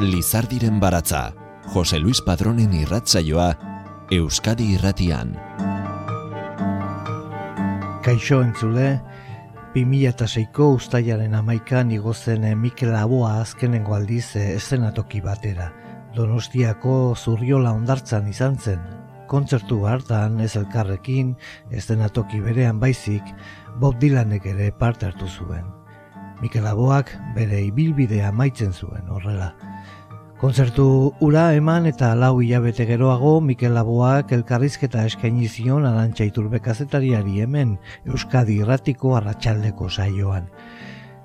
Lizardiren baratza, Jose Luis Padronen irratzaioa, Euskadi irratian. Kaixo entzule, 2006ko ustaiaren amaikan igozen Mikel Aboa azkenengo aldiz eszenatoki batera. Donostiako zurriola ondartzan izan zen. Kontzertu hartan ez elkarrekin, eszenatoki berean baizik, Bob Dylanek ere parte hartu zuen. Mikel Aboak bere ibilbidea maitzen zuen horrela. Kontzertu ura eman eta lau hilabete geroago Mikel Laboak elkarrizketa eskaini zion Arantxa Iturbe kazetariari hemen Euskadi Irratiko Arratsaldeko saioan.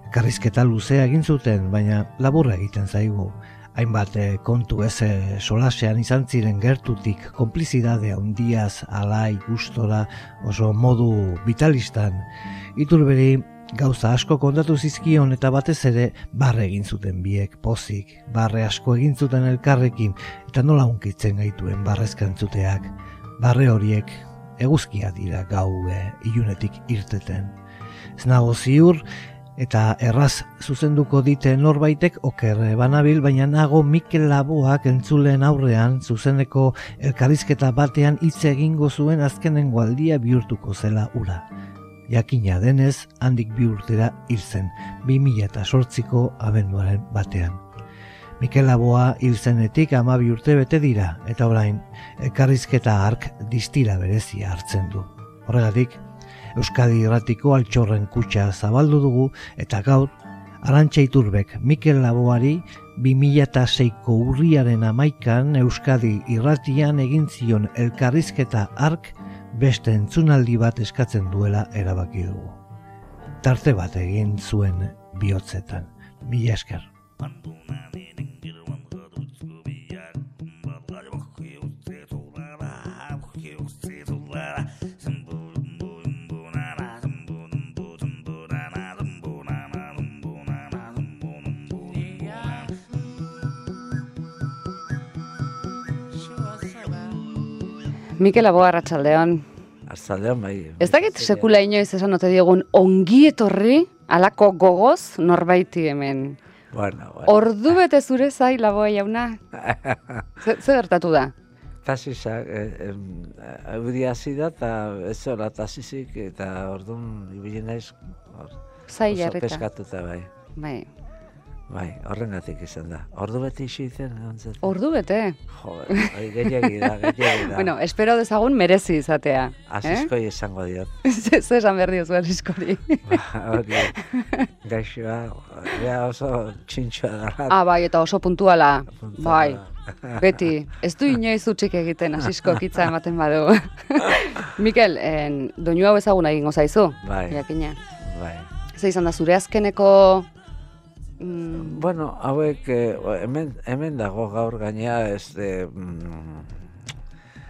Elkarrizketa luzea egin zuten, baina laburra egiten zaigu. Hainbat eh, kontu ez eh, solasean izan ziren gertutik konplizidadea handiaz alai gustora oso modu vitalistan. Iturberi Gauza asko kontatu zizkion eta batez ere barre egin zuten biek, pozik, barre asko egin zuten elkarrekin eta nola unkitzen gaituen barrezkantzuteak. Barre horiek eguzkia dira gau e, ilunetik irteten. Ez nago ziur eta erraz zuzenduko dite norbaitek oker banabil, baina nago Mikel Laboak entzulen aurrean zuzeneko elkarrizketa batean hitz egingo zuen azkenen aldia bihurtuko zela ura jakina denez handik bi urtera hil zen, 2008ko abenduaren batean. Mikel Laboa hil zenetik ama bi urte bete dira, eta orain, elkarrizketa ark distila berezia hartzen du. Horregatik, Euskadi Irratiko altxorren kutsa zabaldu dugu, eta gaur, Arantxa Iturbek Mikel Laboari 2006ko urriaren amaikan Euskadi Irratian egin zion elkarrizketa ark beste entzunaldi bat eskatzen duela erabaki dugu. Tarte bat egin zuen bihotzetan. Mila esker. Mikel Aboa Arratsaldeon. Arratsaldeon bai. Ez dakit sekula inoiz esan ote diegun ongi etorri alako gogoz norbaiti hemen. Bueno, bueno. Ordu bete zure zai Laboa jauna. Ze, ze gertatu da? Tasizak, eh, hasi da, eta ez zora tasizik, eta orduan ibili naiz hor, Zai oso jarrita. peskatuta bai. Bai. Bai, horrengatik izan da. Ordu beti isi zen, ontzat. Ordu bete. Jo, bai, gehiagi da, gehiagi da. Bueno, espero dezagun merezi izatea. Asiskoi esango diot. Eh? Ze ze esan behar diozu asiskori. Ba, Hori, gaixoa, ja oso txintxoa da. ah, bai, eta oso puntuala. Puntuala. Bai, beti. Ez du inoiz utxik egiten asisko kitza ematen badu. Mikel, en, doinu hau ezaguna egingo zaizu. Bai. Jakina. Bai. Ze izan da zure azkeneko mm, Bueno, hauek eh, hemen, hemen dago gaur gainea ez de... Mm,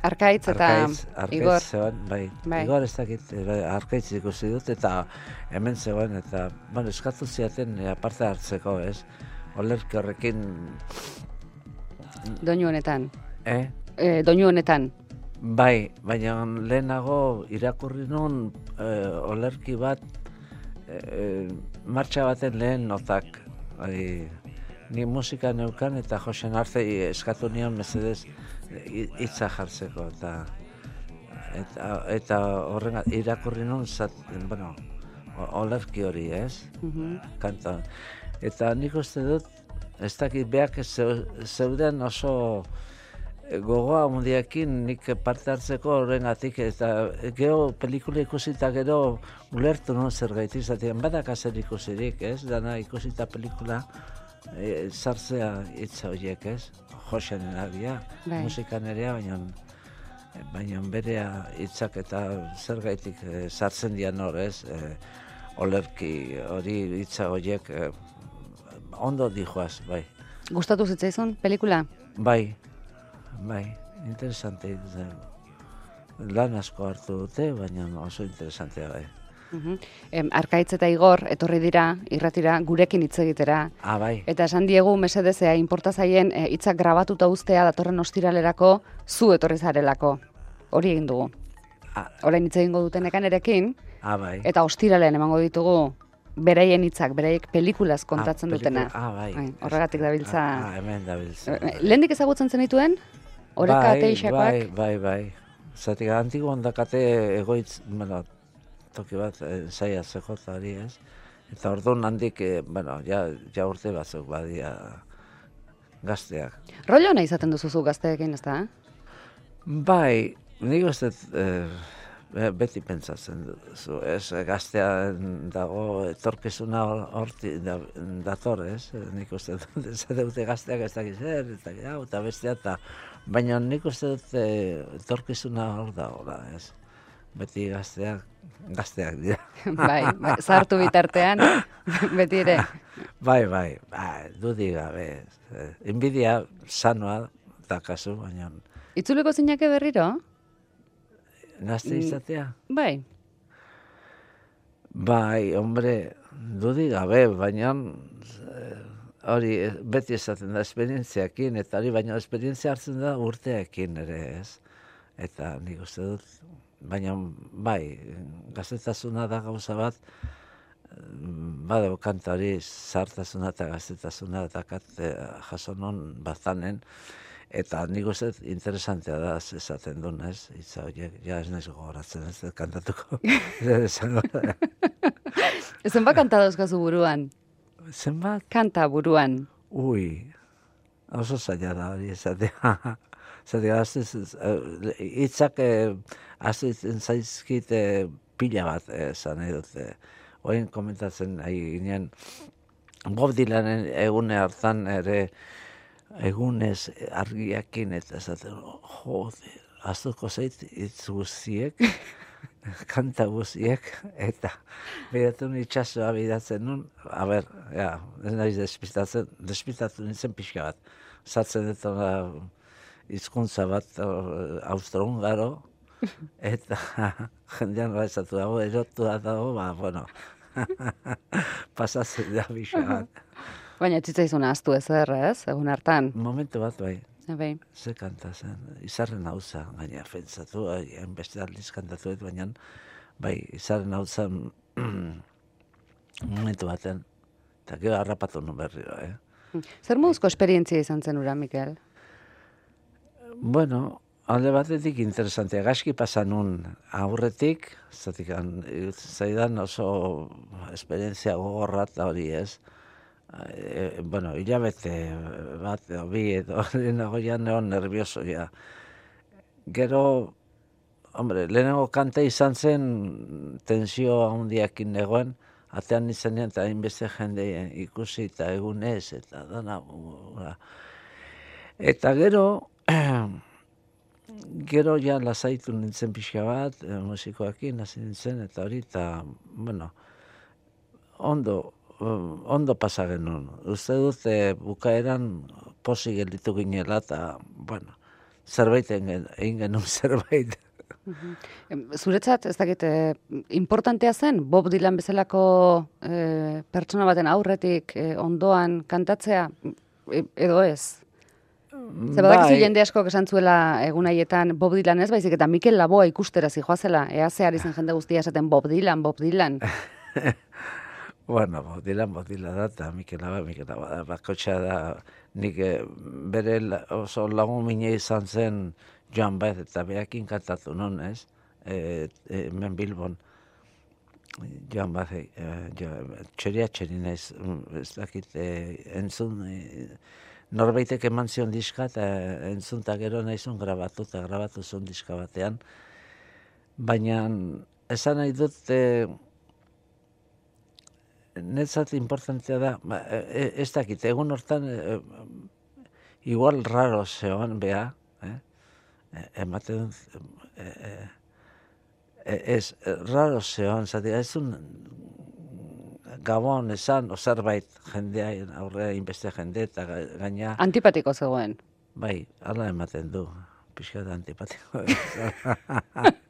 arkaitz eta Arkaitz, arkaitz Igor. zegoen, bai, Bai. Igor ez dakit, arkaitz ikusi dut, eta hemen zegoen, eta, bueno, eskatu ziaten eh, aparte hartzeko, ez? Olerki horrekin, doinu honetan. eh? E, doinu honetan. Bai, baina lehenago irakurri nun eh, olerki bat, eh, martxa baten lehen notak, bai, ni musika neukan eta Josen Arte eskatu nion mesedez eh, hitza jartzeko eta eta, eta horren irakurri nun zat, bueno, olerki hori, ez? Mhm. Kanta. Eta nik uste dut, ez dakit beak zeu- zeuden oso eh, gogoa mundiakin nik parte hartzeko horrengatik eta gero pelikula ikusita gero ulertu nun zer gaiti izatean badak azer ikusirik, ez? Dana ikusita pelikula e, sartzea hitza horiek, ez? Josean eragia, Bai. musikan erea, baina baina berea hitzak eta zergaitik e, sartzen dian hor, ez? E, olerki hori hitza horiek e, ondo dijoaz, bai. Gustatu zitzaizun pelikula? Bai, bai, interesante. Lan asko hartu dute, baina oso interesantea bai. Mhm. Em, Arkaitz eta Igor etorri dira irratira gurekin hitz egitera Ah, bai, eta esan diegu mesedezea inporta zaien eh, hitzak grabatuta uztea datorren ostiralerako zu etorri zarelako. Hori egin dugu. Ah. Orain hitz egingo dutenekan erekin ah, bai, eta ostiralean emango ditugu beraien hitzak, beraiek pelikulaz kontatzen Ah, dutena. pelikula- Ah, bai. Bai, horregatik dabiltza. Ah, ah, hemen dabiltza. Eh, Lehendik ezagutzen zenituen? Oreka bai, teixakoak? Bai, bai, bai. Zatik, antigo ondakate egoitz, bueno, toki bat, eh, zaila zekota hori ez. Eta orduan handik, eh, bueno, ja, ja urte batzuk badia gazteak. Rollo ona izaten duzuzu gazteekin, ez da? Bai, nik uste eh, be- beti pentsatzen duzu, ez, eh, gaztea dago etorkizuna hor- horti da, dator, ez, Eh, nik uste dut, ez dute gazteak ez dakit zer, ez dakit hau, eta bestea, eta, baina nik uste dut eh, etorkizuna hor dagoela, ez, beti gazteak, gazteak dira. bai, bai, zartu bitartean, beti ere. Bai, bai, bai, dudik gabe, eh, inbidia sanoa da kasu, baina Itzuliko zinake berriro? gazte izatea. Bai, Bai, hombre, dudi gabe, baina eh, hori eh, beti esaten da esperientziakin, eta hori baina esperientzia hartzen da urteekin ere ez. Eta nik uste dut, baina bai, gaztetasuna da gauza bat, eh, bada kanta hori zartasuna eta gaztetasuna eta kat eh, jaso non bazanen, eta nik uste interesantea da esaten duen, ez? Itza horiek, ja ez naiz gogoratzen, ez kantatuko. Esango da. zenbat kanta dauzkazu buruan? Zenbat? Kanta buruan. Ui, oso zaila da hori esatea. Zatea, hitzak eh, azitzen zaizkit eh, pila bat eh, esan nahi dut. eh. Oin komentatzen nahi ginen, Bob Dylanen egune hartan ere egunez argiakin eta esaten, jode, aztuko zait hitz guztiek, kanta guztiek, eta bidatu itxasoa bidatzen nun, a ber, ja, ez naiz despistatzen, despistatu nintzen pixka bat. Zatzen ona hizkuntza bat austro-hungaro, eta jendean gaizatu dago, erotu da dago, ba, bueno, pasatzen da pixka bat. Baina txitzaizuna astu ezer, ez? Egun hartan. Momentu bat, bai, Eh, Bai. ze kanta zen, izarren hauza, gaina pentsatu, hainbeste aldiz kantatu baina, bai, izarren hauza momentu baten, eta gero harrapatu nun berriro, eh? Zer moduzko esperientzia izan zen ura, Mikel? Bueno, alde batetik interesantea, gaski pasa nun aurretik, zatik zaidan oso esperientzia gogorra eta hori ez, e, bueno, hilabete bat, edo bi, edo lehenago ja neon nervioso ja. Gero, hombre, lehenengo kanta izan zen tensio handiakin negoen, atean izanean eta hainbeste jende ikusi eta egunez, eta dana, ura. Eta gero, gero ja lasaitu nintzen pixka bat, musikoakin hasi nintzen, eta hori, eta, bueno, ondo, eh, ondo pasa genuen. Uste dut, e, bukaeran posi gelditu ginela, eta, bueno, zerbait egin genuen zerbait. Zuretzat, ez dakit, eh, importantea zen, Bob Dylan bezalako eh, pertsona baten aurretik eh, ondoan kantatzea, E- edo ez? Zer badakizu jende askok esan zuela egun haietan Bob Dylan ez, baizik eta Mikel Laboa ikustera zijoazela, ea zehar izan jende guztia esaten Bob Dylan, Bob Dylan. Bueno, Bob Dylan da, eta Mikel Laba, Mikel Laba da, bakotxa da, nik eh, bere oso lagun mine izan zen Joan Baez, eta behakin kantatu non, ez? E, e, hemen Bilbon, Joan Baez, e, jo, txeria txeri naiz, mm, ez dakit, e, entzun, e, norbaitek eman zion diska, eta entzun eta gero nahizun grabatu, eta grabatu zuen diska batean, baina esan nahi dut, e, netzat importantea da, ba, e, ez dakit, egun hortan, e, igual raro zeon, beha, eh? E, ematen e, e, e, ez, e, raro zeon, zati, ez un gabon esan, o zerbait jendea, aurre inbeste jende, eta ga- gaina, Antipatiko zegoen. bai, hala ematen du, pixka da antipatiko.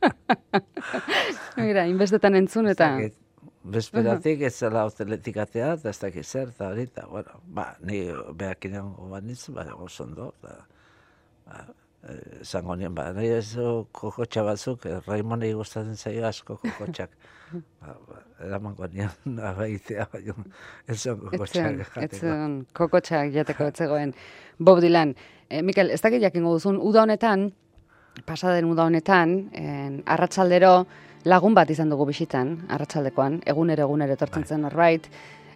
Mira, inbestetan entzun eta... Dakit, Bezperatik ez zela hoteletik atea, eta ez dakit zer, eta hori, eta, bueno, ba, ni behakin egon bat nintzen, ba, oso ondo, eta, ba, Zango nien, ba, nahi ez kokotxa batzuk, eh, Raimonei gustatzen zaio asko kokotxak. ba, ba, eramango nien, abaitea, baina ez zon kokotxak jateko. Etzen kokotxak jateko etzegoen. Bob Dylan, e, Mikel, ez dakit jakingo duzun, uda honetan, pasaden uda honetan, en, arratsaldero lagun bat izan dugu bisitan, arratsaldekoan, egunero egunero etortzen Bai. zen norbait,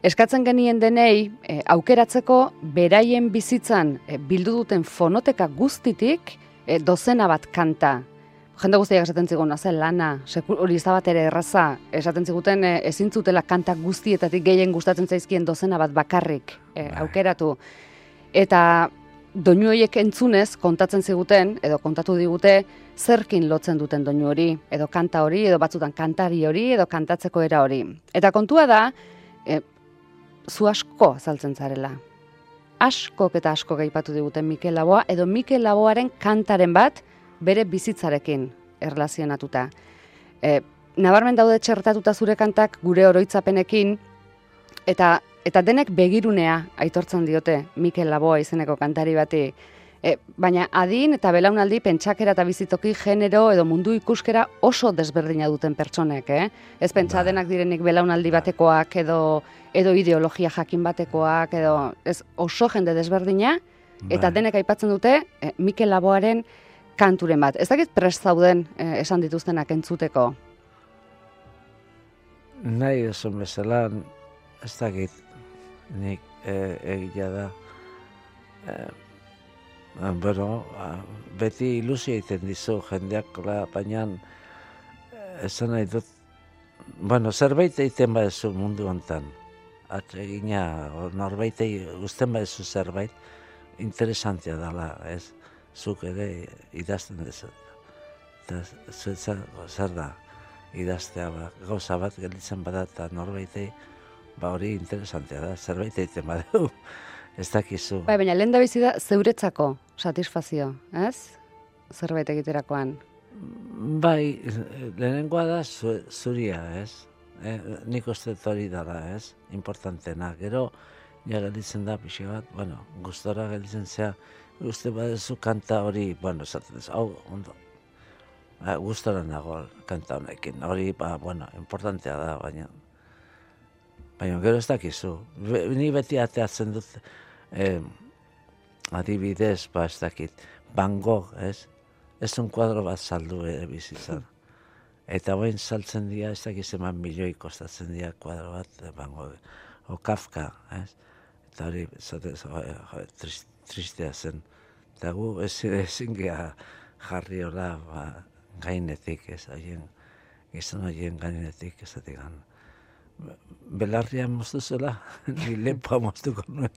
Eskatzen genien denei, e, aukeratzeko beraien bizitzan e, bildu duten fonoteka guztitik e, dozena bat kanta. Jende guztiak esaten zigun, zen lana, hori bat ere erraza, esaten ziguten e, ezin zutela kanta guztietatik gehien gustatzen zaizkien dozena bat bakarrik e, aukeratu. Eta doinu horiek entzunez kontatzen ziguten, edo kontatu digute, zerkin lotzen duten doinu hori, edo kanta hori, edo batzutan kantari hori, edo kantatzeko era hori. Eta kontua da, e, zu asko azaltzen zarela. Askok eta asko gaipatu diguten Mikel Laboa, edo Mikel Laboaren kantaren bat bere bizitzarekin erlazionatuta. E, nabarmen daude txertatuta zure kantak gure oroitzapenekin, eta eta denek begirunea aitortzen diote Mikel Laboa izeneko kantari bati. E, baina adin eta belaunaldi pentsakera eta bizitoki genero edo mundu ikuskera oso desberdina duten pertsonek, eh? Ez pentsa Bai. denak direnik belaunaldi batekoak edo edo ideologia jakin batekoak edo ez oso jende desberdina eta Bai. denek aipatzen dute e, Mikel Laboaren kanturen bat. Ez dakit prest zauden eh, esan dituztenak entzuteko. Nahi esan bezala, ez dakit, nik e, egia da. E, bueno, a, beti ilusia egiten dizu jendeak, baina esan nahi dut, bueno, zerbait egiten badezu mundu hontan, atsegina, norbaitei guzten badezu zerbait, interesantia dela, ez? Zuk ere idazten duzu. Eta zu- zer, da idaztea, ba, gauza bat gelditzen bada eta norbaitei, ba hori interesantea da, zerbait egiten badeu, ez dakizu. Bai, baina lehen da bizi da zeuretzako satisfazio, ez? Zerbait egiterakoan. Bai, lehenengoa da zu, zuria, ez? E, nik uste hori dara, ez? Importantena. Gero, ja gelditzen da pixi bat, bueno, gustora gelditzen zea, uste badezu kanta hori, bueno, esaten ez, hau, ondo, ba, gustora nago kanta honekin, hori, ba, bueno, importantea da, baina, baina gero ez dakizu. Ni beti ateatzen dut, eh, adibidez, ba, ez dakit, Van Gogh, ez? Ez un kuadro bat saldu ere bizitzan. Eta bain saltzen dira, ez dakiz eman milioi kostatzen dira kuadro bat, eh, Van Gogh. O Kafka, ez? Eta hori, zate, jo, jo, trist, tristea zen. Eta gu ezin, ezin jarri hola, ba, gainetik, ez, haien, gizon horien gainetik, ez gan. Belarria moztu zela, ni lepoa moztuko nuen.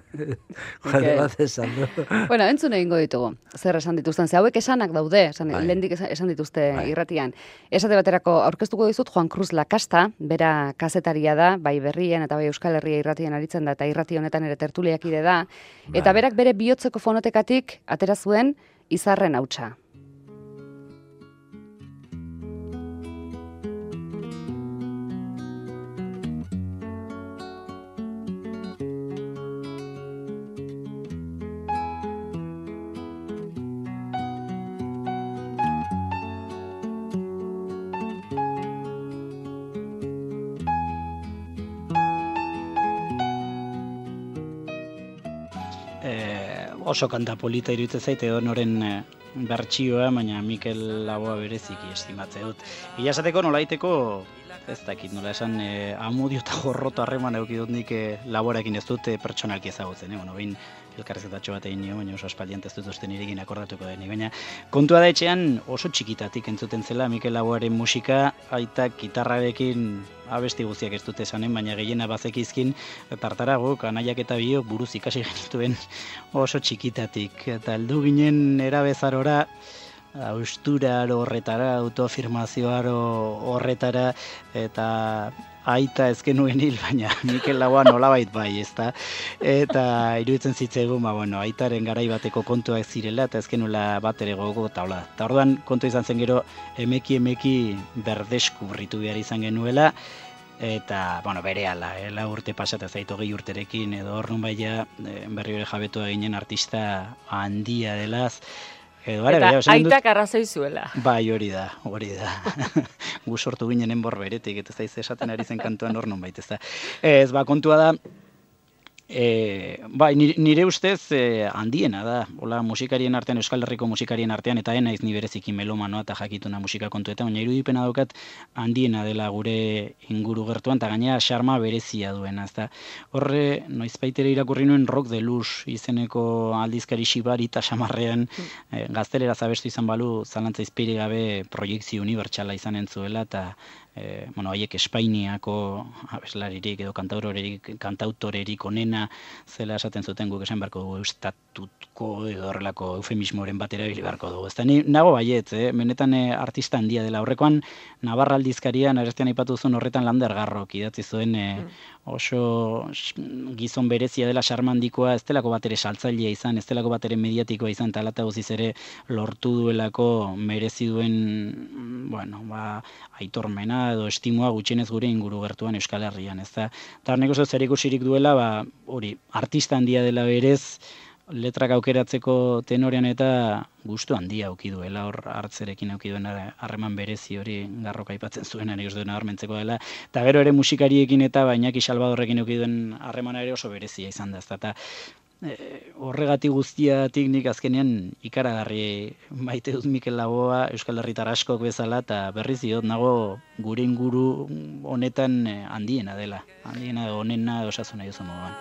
Kuadro bat esan du. Bueno, entzun egingo ditugu. Zer esan dituzten, ze hauek esanak daude, esan, Bai. lehendik esan, dituzte Bai. irratian. Esate baterako aurkeztuko dizut Juan Cruz Lakasta, bera kazetaria da, bai berrien eta bai Euskal Herria irratian aritzen da, eta irrati honetan ere tertuliakide da. Eta Bai. berak bere bihotzeko fonotekatik atera zuen izarren hautsa. Oso kanta polita iruditzen zait edo noren eh, bertsioa, baina Mikel Laboa bereziki estimatze dut. Ia esateko nolaiteko, ez dakit nola esan, eh, amudio eta gorroto harreman eduki dut nik eh, laborekin ez dut eh, pertsonalki ezagutzen, eh? bueno, behin elkarrezetatxo bat egin nio, baina oso aspaldian ez dut uste nirekin akordatuko denik, baina kontua da etxean oso txikitatik entzuten zela Mikel Laboaren musika, aitak gitarrarekin abesti guztiak ez dute esanen, baina gehiena bazekizkin tartarago, kanaiak eta biok buruz ikasi genituen oso txikitatik. Eta heldu ginen erabezarora, austuraro horretara, autoafirmazioaro horretara, eta aita ez genuen hil, baina Mikel Laboa nolabait bai, ezta? Eta iruditzen zitzaigun, ba, bueno, aitaren garai bateko kontuak zirela, eta ez genuela bat ere gogo, eta hola. Eta orduan kontu izan zen gero, emeki emeki berdeskubritu behar izan genuela, eta, bueno, bere ala, eh, lau urte pasata zaitu gehi urterekin, edo hor nun baia, eh, berri hori jabetu eginen artista handia delaz, Edo, ara, Eta bera, aitak arrazoi zuela. Bai, hori da, hori da. Gu sortu ginen enbor beretik, eta da esaten ari zen kantuan hor nonbait, ez da. Ez, ba, kontua da, E, bai, nire, ustez e, handiena da, hola musikarien artean, Euskal Herriko musikarien artean, eta enaiz ni bereziki melomanoa eta jakituna musika kontuetan, baina irudipena daukat handiena dela gure inguru gertuan, eta gainera xarma berezia duena, ezta. Horre, noizbaitere irakurri nuen rock de luz izeneko aldizkari xibari eta xamarrean, e, gaztelera zabestu izan balu, zalantza izpiri gabe proiektzio unibertsala izan entzuela, eta e, bueno, haiek Espainiako abeslaririk edo kantautorerik, kantautorerik onena zela esaten zuten guk esan beharko dugu estatutko edo horrelako eufemismoren batera erabili beharko dugu. Ez ni nago baiet, eh? menetan eh, artista handia dela. Horrekoan, Navarra aldizkarian, arestian aipatu zuen horretan lander garrok idatzi zuen eh, oso s- gizon berezia dela xarmandikoa, ez delako bat ere saltzailea izan, ez delako bat ere mediatikoa izan, eta alata guztiz ere lortu duelako merezi duen, mm, bueno, ba, aitormena edo estimua gutxienez gure inguru gertuan Euskal Herrian, ez da. Eta nik uste dut zerikusirik duela, ba, hori, artista handia dela berez, letrak aukeratzeko tenorean eta gustu handia auki duela hor hartzerekin auki duen harreman berezi hori garroka aipatzen zuen nik uste dut nabarmentzeko dela eta gero ere musikariekin eta Bainaki Salvadorrekin auki duen harremana ere oso berezia izan da ezta e, horregatik guztiatik nik azkenean ikaragarri maite dut Mikel Laboa Euskal Herritar askok bezala eta berriz diot nago gure inguru honetan eh, handiena dela handiena edo onena edo osasun nahi duzu moduan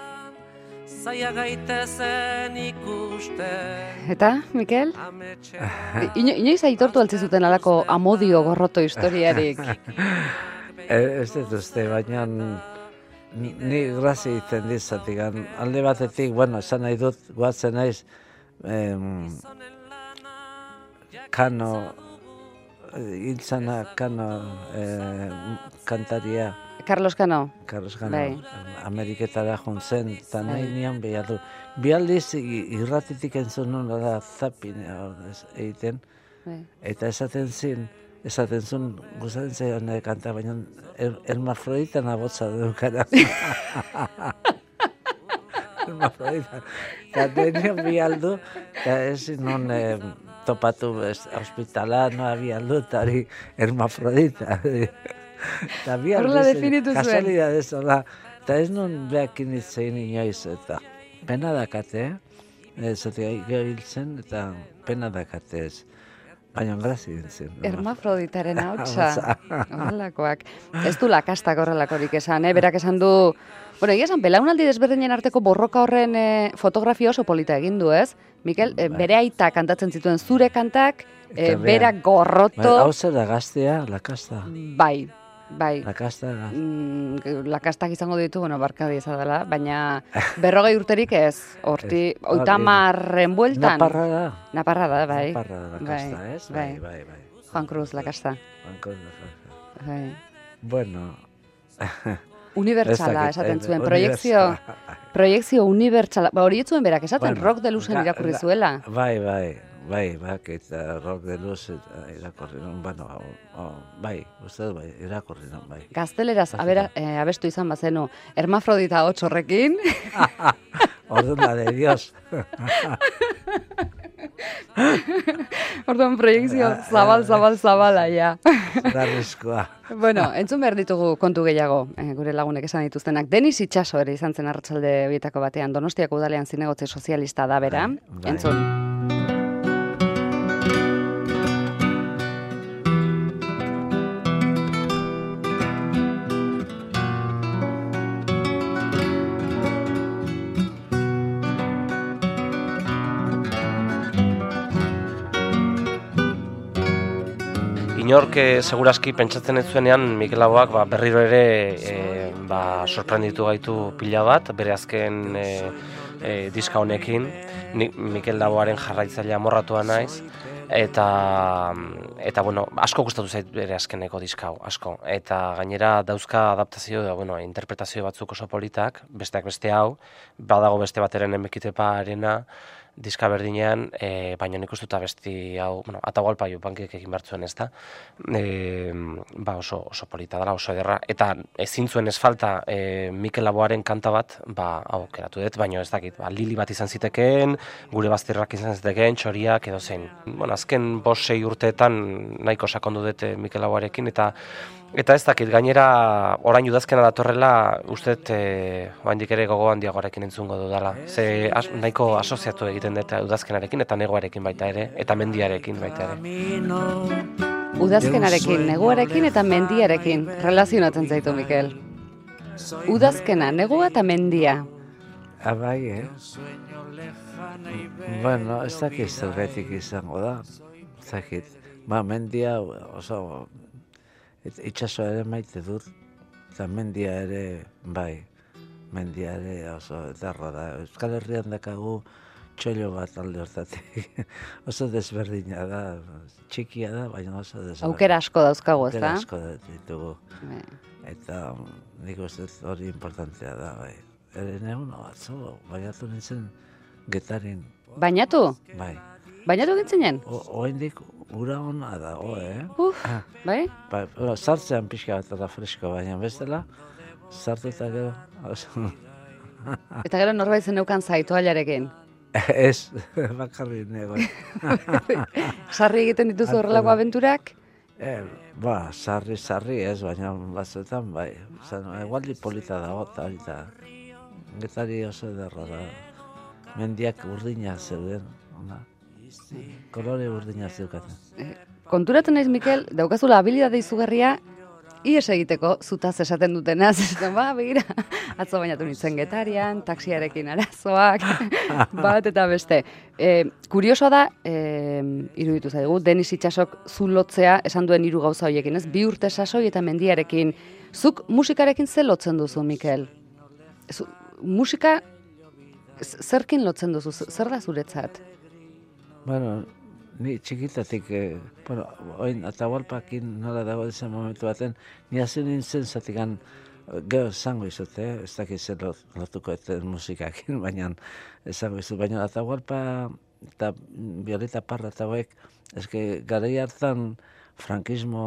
Zaila gaitezen ikuste Eta, Mikel? Ino, inoiz aitortu altzi zuten alako amodio gorroto historiarik. E, ez dut uste, baina ni ni grazia egiten dizatik. Alde batetik, bueno, esan nahi dut, guatzen naiz, em, kano, hiltzana kano eh, kantaria, Carlos Cano. Carlos Kano, Bai. Ameriketara joan zen, eta nahi Bai. nian behar du. Bi aldiz i- irratitik entzun nuen da zapin egiten, Bai. Eta esaten zin, esaten zuen, gustatzen zaion nire kanta, baina er, hermafrodita nabotza dukara. hermafrodita. Eta denio bi aldu, eta ez non eh, topatu ez, ospitala, no bi aldu, eta hori hermafrodita. Eta bi aldiz, definitu zuen. Kasualidadez, hola. Eta ez non behakin itzein inoiz, eta pena dakate, eh? Ez, eta hiltzen, eta pena dakate ez. Baina grazi dintzen. Hermafroditaren hautsa. Horrelakoak. Ez du lakastak horrelakorik esan, eh? Berak esan du... Bueno, egia esan, belaunaldi desberdinen arteko borroka horren eh, fotografia oso polita egin du, ez? Mikel, eh, Bai. bere aita kantatzen zituen zure kantak, eh, berak gorroto... Hau zer da gaztea, lakasta. Bai, bai. Lakasta. Mm, lakastak izango ditu, bueno, barkadi ez dela, baina berrogei urterik ez, horti, Ez, oita marren bueltan. Naparra da. Naparra da, bai. Naparra da lakasta, Bai, ez? bai. Bai, bai, bai. Juan Cruz, lakasta. Bankos lakasta. Bai. Bueno. Unibertsala esaten eh, zuen, proiektzio, unibertsala. proiektzio unibertsala. Ba, hori ez zuen berak esaten, Bueno, rock de luzen irakurri zuela. Bai, bai, bai, bak, eta rock de luz eta irakorri non, bueno, o, o, bai, uste bai, irakorri non, bai. Gazteleraz abera, eh, abestu izan bazenu, hermafrodita hots horrekin, Orduan de Dios. orduan proiektzio zabal, zabal, zabala, ja. Zarrizkoa. bueno, entzun behar ditugu kontu gehiago, eh, gure lagunek esan dituztenak. Denis Itxaso ere izan zen arratsalde horietako batean, Donostiako udalean zinegotze sozialista da bera. Bai, bai. Entzun. Inork eh, segurazki pentsatzen ez zuenean Mikel Laboak ba, berriro ere eh, ba, sorprenditu gaitu pila bat, bere azken eh, eh, diska honekin, Ni, Mikel Laboaren jarraitzailea morratua naiz, eta eta bueno, asko gustatu zait bere azkeneko diska hau, asko. Eta gainera dauzka adaptazio, da, bueno, interpretazio batzuk oso politak, besteak beste hau, badago beste bateren emekitepa arena, diska berdinean, e, baina nik uste dut abesti hau, bueno, atagualpa jupankik egin bertzuen ez da, e, ba oso, oso polita dela, oso ederra, eta ezin zuen ez falta e, Mikel Laboaren kanta bat, ba, hau, keratu dut, baina ez dakit, ba, lili bat izan zitekeen, gure bazterrak izan zitekeen, txoriak edo zein. Bueno, azken bost sei urteetan nahiko sakondu dut Mikel Laboarekin, eta Eta ez dakit, gainera orain udazkena datorrela, uste e, oaindik ere gogo handiagoarekin entzungo dudala. Ze as, nahiko asoziatu egiten dut udazkenarekin eta negoarekin baita ere, eta mendiarekin baita ere. Udazkenarekin, neguarekin eta mendiarekin relazionatzen zaitu, Mikel. Udazkena, negua eta mendia. Abai, eh? Bueno, ez dakit zerbetik izango da. Ez dakit. Ba, mendia oso Et, itxaso ere maite dut, eta mendia ere, bai, mendia ere oso edarra da. Euskal Herrian dakagu txolo bat alde hortatik. oso desberdina da, txikia da, baina oso desberdina. Aukera asko dauzkagu, ez da? Aukera asko ditugu. Bai. Eta nik uste hori importantea da, bai. Ere neun, atzo, bainatu nintzen getarin. Bainatu? Bai. Bainatu gintzinen? Oendik ura hona da, o, eh? Uf, ah. bai? Ba, sartzean pixka bat eta fresko, baina bestela, sartu eta gero... eta gero norbait zen neukan zaitu alarekin? Ez, bakarri nego. sarri egiten dituzu horrelako abenturak? Eh, ba, sarri, sarri ez, baina batzuetan, bai. Zan, egualdi polita da, eta eta getari oso derra da. Mendiak urdina zeuden, ona kolore urdina zeukaten. Eh, konturatzen naiz, Mikel, daukazula habilidade izugarria, ies egiteko zutaz esaten dutena, zesan, ba, begira, atzo bainatu nintzen getarian, taksiarekin arazoak, bat eta beste. E, kuriosoa da, e, iruditu zaigu, Denis Itxasok zulotzea esan duen hiru gauza horiekin, ez? Bi urte sasoi eta mendiarekin. Zuk musikarekin ze lotzen duzu, Mikel? Zu, musika zerkin lotzen duzu, zer da zuretzat? Bueno, ni txikitatik, eh, bueno, oin atabalpakin nola dago dezen momentu baten, ni hasi nintzen zatikan, geho zango izut, eh? ez dakit zer lotuko eten musikakin, baina zango izut, baina atabalpa eta Violeta Parra eta hoek, eske garei hartan frankismo,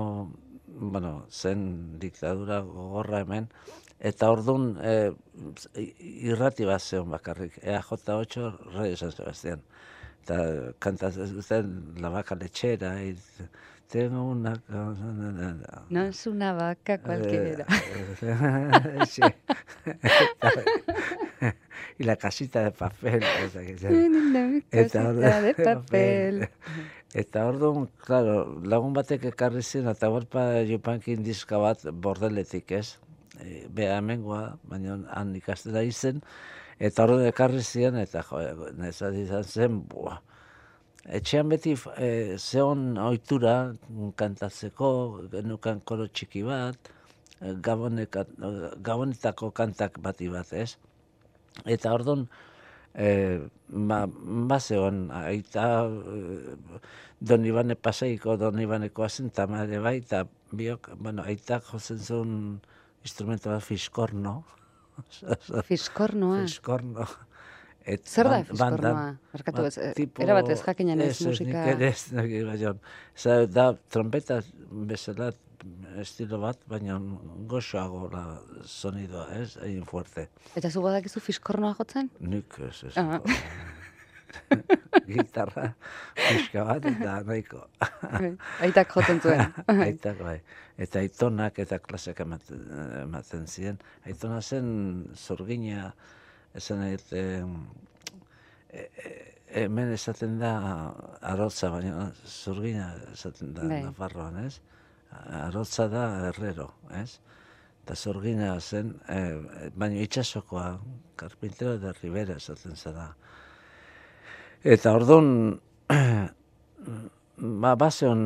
bueno, zen diktadura gogorra hemen, eta orduan eh, irrati bat zeon bakarrik, EAJ8 Rey San Sebastián eta kantatzen zen la vaca lechera y tengo una no es una vaca cualquiera. Sí. y la casita de papel esa que casita de papel. Eta orduan, claro, lagun batek ekarri zen, eta gorpa jupankin diska bat bordeletik ez. E, Beha hemengoa, baina han ikastera izen, Eta hori ekarri ziren, eta jo, nezat izan zen, bua. Etxean beti e, zehon ohitura kantatzeko, genukan koro txiki bat, e, gabonetako kantak bati bat, ez? Eta orduan, e, ba, ba zehon, aita e, Don Ibane paseiko, Don Ibaneko azen, tamare bai, eta biok, bueno, aitak jozen zuen instrumento bat fiskorno, Fiskornoa. Fiskorno. Et Zer da fiskornoa? Erkatu ba, ez, tipo, era bat ez jakinan ez, musika. Ez, ez, ez, da trompeta bezala estilo bat, baina goxoago la sonidoa, ez, egin fuerte. Eta zu badakizu fiskornoa jotzen? Nik, ez, ez. Ah. Gitarra, fiska bat, eta nahiko. Bai, aitak jotzen zuen. Aitak, bai eta aitonak eta klaseak ematen ziren. Aitona zen zorgina, esan e, e, hemen esaten da arotza, baina zorgina esaten da Bai. Nafarroan, ez? Arotza da herrero, ez? Eta zorgina zen, e, baina itxasokoa, karpintero de Rivera esaten zara. Eta orduan, Ba, bazen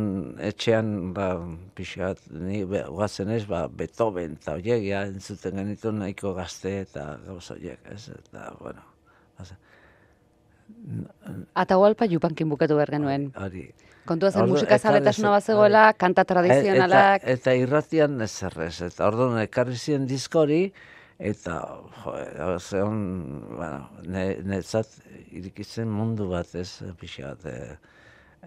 etxean, ba, pixat, ni guazen ez, ba, Beethoven eta oiek, ja, entzuten genitu nahiko gazte eta gauz oiek, ez, eta, bueno, bazen. Atahualpa jupankin bukatu behar genuen. Hori. Kontua zen musika zaletasuna bat zegoela, kanta tradizionalak. Eta, eta irratian ez zerrez, eta orduan ekarri ziren diskori, eta, jo, zeon, bueno, ne, netzat irikitzen mundu bat, ez, pixa bat, e,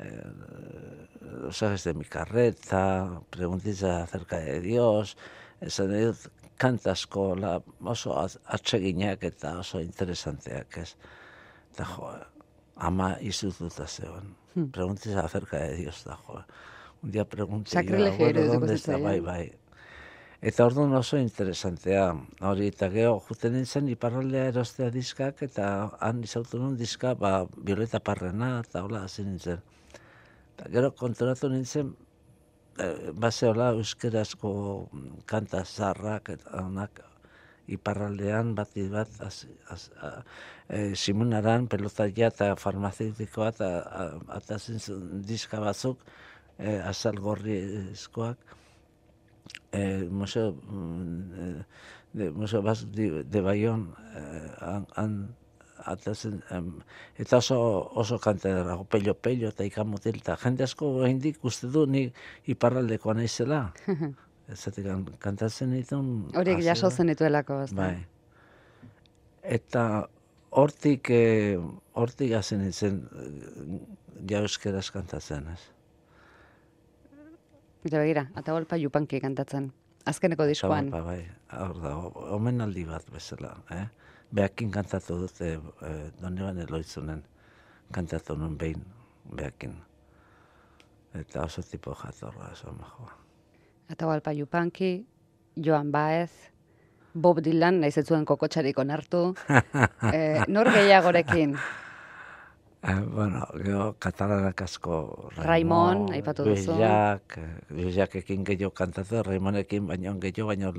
eh, sabes de mi carreta, preguntiza acerca de Dios, esan dut, kantasko la, oso atseginak eta oso interesanteak, ez. Eta jo, ama izututa zegoen. Hmm. Preguntiza acerca de Dios, da jo. Un yo, Sakrilegio bueno, ¿dónde está? Bai, bai. Eta orduan oso interesantea, hori eta geho, juten nintzen iparraldea erostea diskak, eta han izautu nun diska, ba, Violeta Parrena, eta hola, hasi nintzen. Eta gero konturatu nintzen, e, base hola euskerazko kanta zarrak, eta onak, iparraldean bat bat, az, az, a, e, simunaran, pelotaia eta farmazeutikoa, eta atazen diska batzuk, e, azal gorrizkoak, eh, museo mm, eh, de museo bas de, de Bayon eh, han, han atatzen, em, eta oso oso kanta dago pello pello eta ikamutil eta jende asko oraindik uste du ni iparraldekoa naizela. Ezatik kantatzen ditun Horiek jaso hasieran. zen dituelako, ez Bai. Eta hortik eh, hortik hasi nintzen eh, ja euskeraz kantatzen, ez? Eta begira, eta golpa jupanki kantatzen. Azkeneko diskoan. Ba, bai, hor da, omenaldi bat bezala, eh? Beakin kantatu dute, eh, Donibane Eloitzunen kantatu nuen behin, beakin. Eta oso tipo jatorra, oso majoa. Eta golpa jupanki, Joan Baez, Bob Dylan, ez zuen kokotxarik onartu. eh, nor gehiagorekin? Eh, bueno, gero katalanak asko Raimon, aipatu duzu. Luisak, Luisakekin gehiago kantatu, Raimonekin baino gehiago, baino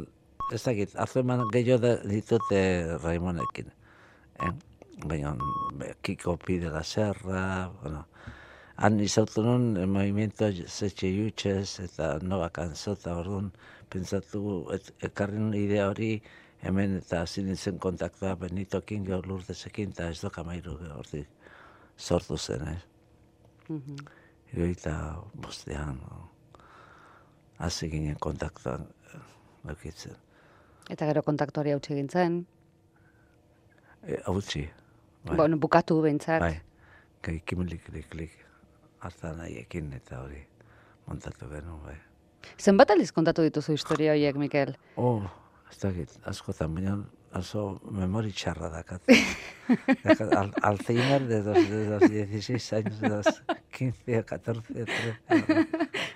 ez dakit, hartueman gehiago da ditute Raimonekin. Eh? Baina, be, Kiko Pide la Serra, bueno, han izautu nun, el movimiento Zetxe Jutxez eta Nova Kanzota, orduan, pentsatu, et, ekarri nun idea hori, hemen eta hasi nintzen kontaktua Benitokin, gero Lurdesekin, eta ez doka mairu hortik sortu zen, eh? Mhm. Hiroita bostean, o, hasi ginen kontaktuan eukitzen. Eta gero kontaktuari hautsi egin zen. E, hautsi, bai, Bueno, bukatu behintzat. bai, gai kimilik klik klik hartan nahiekin eta hori montatu genuen, bai. Zenbat aldiz kontatu dituzu historia horiek, Mikel? Oh, ez dakit, askotan, baina oso memori txarra dakat. dakat al, Alzheimer de los, de los 16 años, de los 15, 14, 13.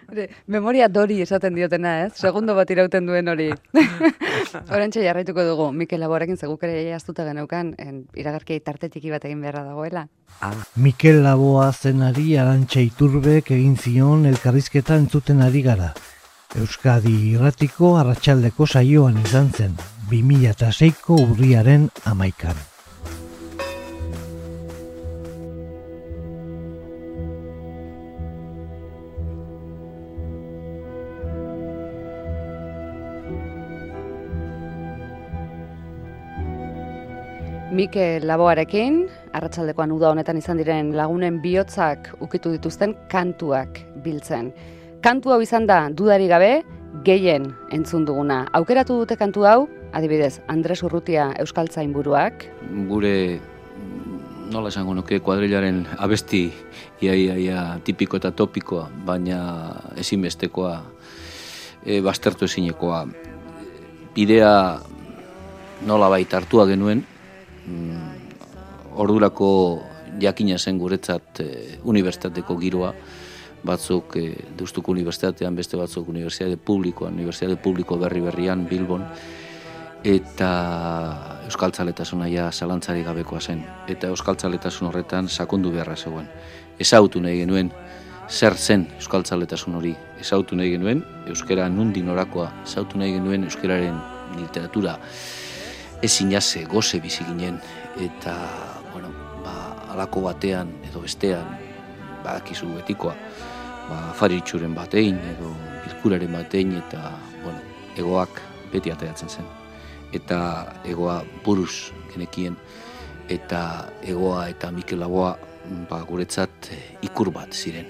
Hore, Memoria dori esaten diotena, ez? Segundo bat irauten duen hori. Horentxe jarraituko dugu, Mikel Laborekin zeguk ere jaztuta geneukan, en, iragarki tartetiki bat egin beharra dagoela. Ah, Mikel Laboa zenari arantxa iturbek egin zion elkarrizketa entzuten ari gara. Euskadi irratiko arratsaldeko saioan izan zen, 2006ko urriaren amaikan. Mikel Laboarekin, arratsaldekoan uda honetan izan diren lagunen bihotzak ukitu dituzten kantuak biltzen. Kantu hau izan da, dudari gabe, gehien entzun duguna. Aukeratu dute kantu hau, adibidez, Andres Urrutia Euskaltzain buruak, gure nola esango nuke kuadrilaren abesti ia, ia, tipiko eta topikoa, baina ezinbestekoa e, baztertu ezinekoa. Bidea nola baita hartua genuen, mm, ordurako jakina zen guretzat e, unibertsitateko giroa, batzuk e, Deustuko Unibertsitatean, beste batzuk Unibertsitate Publikoan, Unibertsitate Publiko berri berrian, Bilbon, eta euskaltzaletasuna ja zalantzari gabekoa zen. Eta euskaltzaletasun horretan sakondu beharra zegoen. Ezautu nahi genuen zer zen euskaltzaletasun hori. Ezautu nahi genuen euskera nundi norakoa. Ezautu nahi genuen euskararen literatura ezin jase goze bizi ginen. Eta, bueno, ba, alako batean edo bestean, badakizu betikoa, ba, afaritxuren batein edo bilkuraren batein eta, bueno, egoak beti ateratzen zen eta egoa buruz genekien eta egoa eta Mikel Laboa ba, guretzat eh, ikur bat ziren.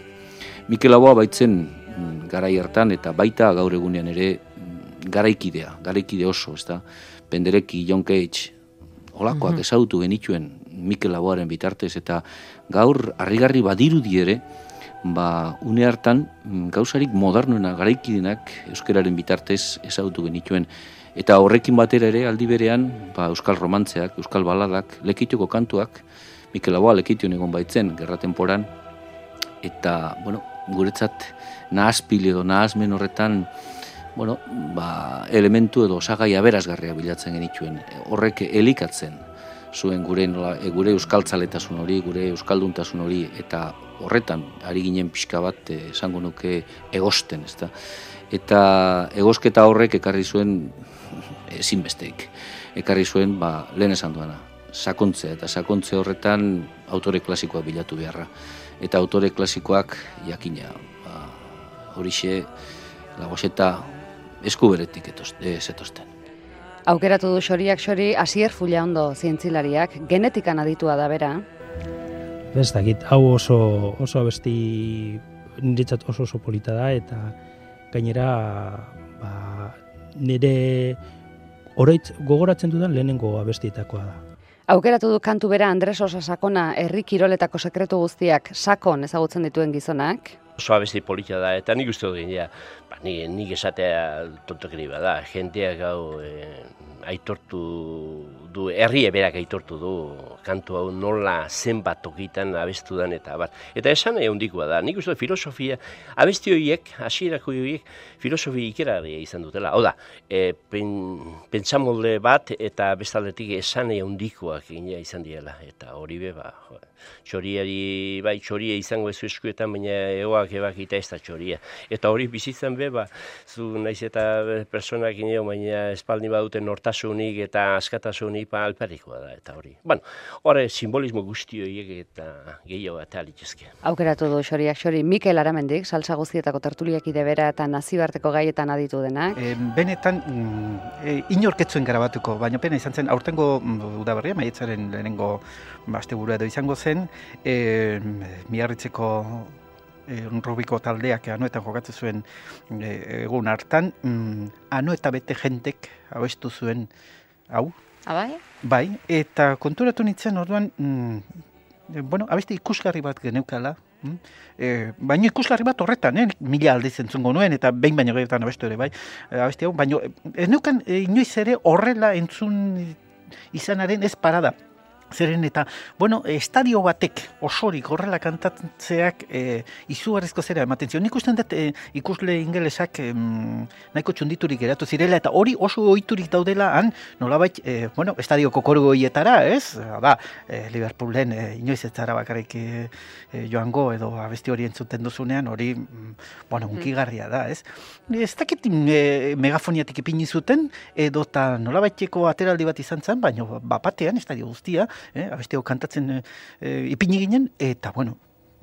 Mikel Laboa baitzen mm, garai hartan eta baita gaur egunean ere mm, garaikidea, garaikide oso, ezta? Pendereki, John Cage, olakoak ezagutu genituen Mikel Laboaren bitartez, eta gaur harrigarri badirudi ere, ba, une hartan mm, gauzarik modernuena garaikidenak euskararen bitartez ezagutu genituen. Eta horrekin batera ere aldi berean ba, euskal romantzeak, euskal baladak, lekituko kantuak, Mikel Laboa lekition egon baitzen, gerra temporan, eta, bueno, guretzat nahazpil edo nahazmen horretan, bueno, ba, elementu edo osagai aberazgarria bilatzen genituen. Horrek elikatzen zuen gure, e, gure euskaltzaletasun hori, gure euskalduntasun hori, eta horretan ari ginen pixka bat eh, esango nuke egosten, ezta. Eta egosketa horrek ekarri zuen ezinbesteik. Ekarri zuen, ba, lehen esan duana, sakontzea, eta sakontze horretan autore klasikoa bilatu beharra. Eta autore klasikoak jakina, ba, horixe, lagoseta eskuberetik zetozten. Aukeratu du xoriak xori, asier fulla ondo zientzilariak, genetikan aditua da bera. Ez dakit, hau oso, oso abesti niretzat oso oso polita da, eta gainera ba, nire oroitz gogoratzen dudan lehenengo abestietakoa da. Aukeratu du kantu bera Andres Osa Sakona herri kiroletako sekretu guztiak sakon ezagutzen dituen gizonak. Oso abesti polita da, eta nik uste dut ja, ba, nik, nik esatea tontokeri bada, jenteak hau e, aitortu du, herri eberak aitortu du kantu hau nola zenbat tokitan abestu dan eta bat. Eta esan egon dikoa da, nik uste filosofia, abesti horiek, hasierako horiek, filosofia ikeraria izan dutela. Hau da, e, pen, pentsamolde bat eta bestaldetik esan egon dikoak izan diela. Eta hori be, ba, txoriari, bai, txoria izango ez eskuetan, baina egoak ebakita ez da txoria. Eta hori bizitzen be, ba, zu naiz eta personak ineo, baina espaldi baduten nortasunik eta askatasunik ba, alperikoa da, eta hori. Bueno, horre simbolismo guzti horiek eta gehiago eta alitzezke. Aukeratu du xoriak xori, Mikel Aramendik, salsa guztietako tertuliak idebera eta nazibarteko gaietan aditu denak. E, benetan, mm, e, inorketzuen grabatuko, baina pena izan zen, aurtengo mm, udaberria, maietzaren lehenengo baste edo izango zen, e, miarritzeko e, Rubiko taldeak anoetan jokatzen zuen e, egun hartan, mm, ano eta bete jentek abestu zuen hau. Abai? Ah, bai, eta konturatu nintzen orduan, mm, bueno, abeste ikusgarri bat geneukala, mm? E, baina ikusgarri bat horretan, eh? mila aldiz entzungo nuen, eta behin baino gehietan abestu ere, bai, abeste hau, baina ez neukan e, inoiz ere horrela entzun izanaren ez parada. Zeren eta, bueno, estadio batek osorik horrela kantatzeak e, izugarrizko zera ematen zion. Nik usten dut e, ikusle ingelesak e, nahiko txunditurik geratu zirela eta hori oso ohiturik daudela han, nolabait, e, bueno, estadio kokoru goietara, ez? Da, e, Liverpoolen e, inoiz ez zara bakarrik e, joango edo abesti hori entzuten duzunean, hori, mm, bueno, mm. unkigarria da, ez? Ez dakit e, megafoniatik ipini zuten, edo eta nolabaiteko ateraldi bat izan zen, baina bapatean, estadio guztia, eh, abesteo kantatzen e, ipini ginen, eta bueno,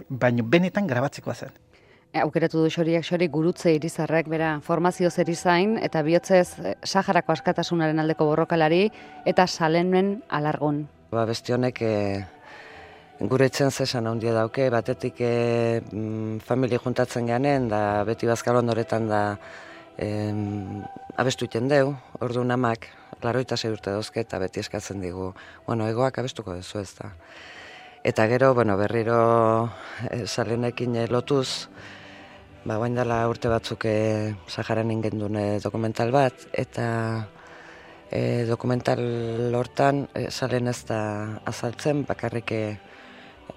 baino benetan grabatzeko zen. E, aukeratu du xoriak xori gurutze irizarrek bera formazio zer izain eta bihotzez Saharako askatasunaren aldeko borrokalari eta salenen alargun. Ba, beste honek e, gure etzen zesan handia dauke, batetik e, famili juntatzen ganen, da beti bazkalon horretan da e, abestu iten deu, ordu namak, laroita zei urte dozke eta beti eskatzen digu, bueno, egoak abestuko duzu ez da. Eta gero, bueno, berriro e, salenekin e, lotuz, ba, guain dela urte batzuk e, Saharan ingendune dokumental bat, eta e, dokumental hortan e, salen ez da azaltzen, bakarrik e,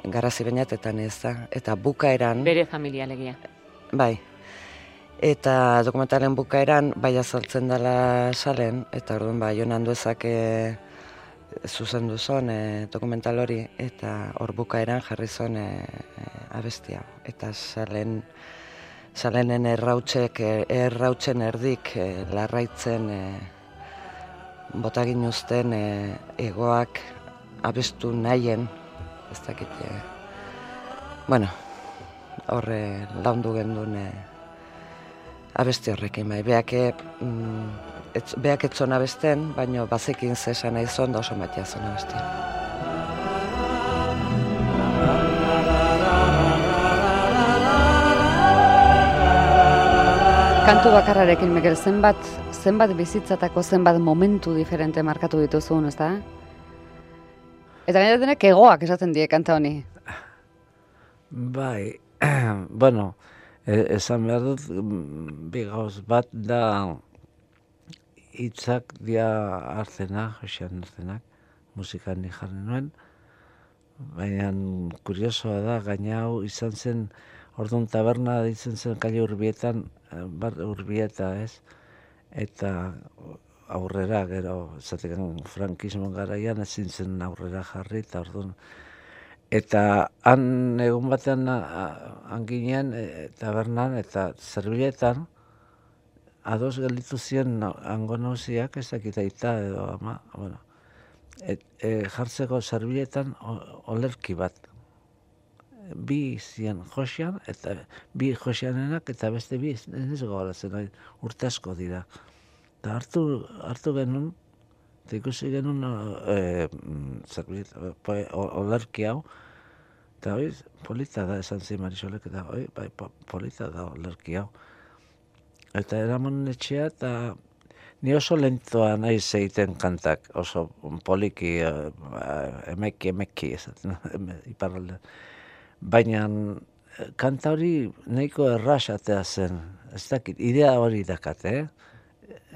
garazi bainatetan ez da, eta bukaeran... Bere familia legia. Bai, Eta dokumentalen bukaeran bai azaltzen dela salen, eta orduan bai joan handuezak e, zuzen duzon e, dokumental hori, eta hor bukaeran jarri zuen e, abestia. Eta salen, salenen errautzek, e, errautzen erdik e, larraitzen e, botagin uzten e, egoak abestu nahien, ez dakit, e, bueno, horre laundu gendun e, abesti horrekin bai. Beak, mm, etz, beak etzona abesten, baino bazekin zesan nahi zon da oso matia zona abesti. Kantu bakarrarekin, Miguel, zenbat, zenbat bizitzatako zenbat momentu diferente markatu dituzun, ez da? Eta gainera denek egoak esaten die kanta honi. Bai, bueno, e, esan behar dut, mm, bi gauz bat da hitzak dia hartzenak, Josean hartzenak, musikan jarri nuen, baina kuriosoa da, gaina hau izan zen, orduan taberna ditzen zen kaile urbietan, eh, bar urbieta ez, eta aurrera, gero, zatekan frankismo garaian ezin zen aurrera jarri, eta orduan, Eta han egun batean han ginen e, tabernan eta zerbiletan ados gelditu ziren hango nauziak ez edo ama, bueno, et, e, jartzeko zerbiletan olerki bat. Bi ziren josean eta bi joseanenak eta beste bi ez gogoratzen urte asko dira. Eta hartu, hartu genuen, eta ikusi genuen e, zerbileta, po- o- olerki hau, Eta hoi, polita da esan zi Marisolek, eta hoi, bai, po- polita da olerki hau. Eta eramon etxea, eta ni oso lentoa nahi zeiten kantak, oso poliki, eh, emeki, emeki, esaten, iparralde. Baina eh, kanta hori nahiko errasatea zen, ez dakit, idea hori dakate, eh?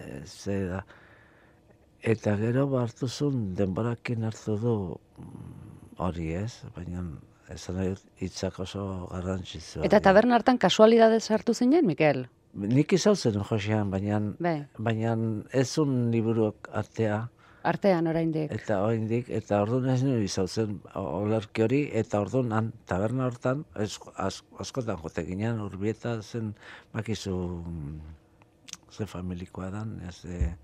Eh, Ze da. Eta gero ba, hartu zuen, denborakin hartu du mm, hori ez, baina esan hitzak oso garrantzitsua. Eta taberna hartan kasualidadez sartu zinen, Mikel? Nik izan zen Josean, baina, Bai. baina ez un liburuak atea, Artean oraindik. eta oraindik eta orduan ez nire izan zen o- olerki hori, eta orduan han, taberna hortan, askotan jote ginen, urbieta zen, bakizu, mm, ze familikoa dan, ez, e,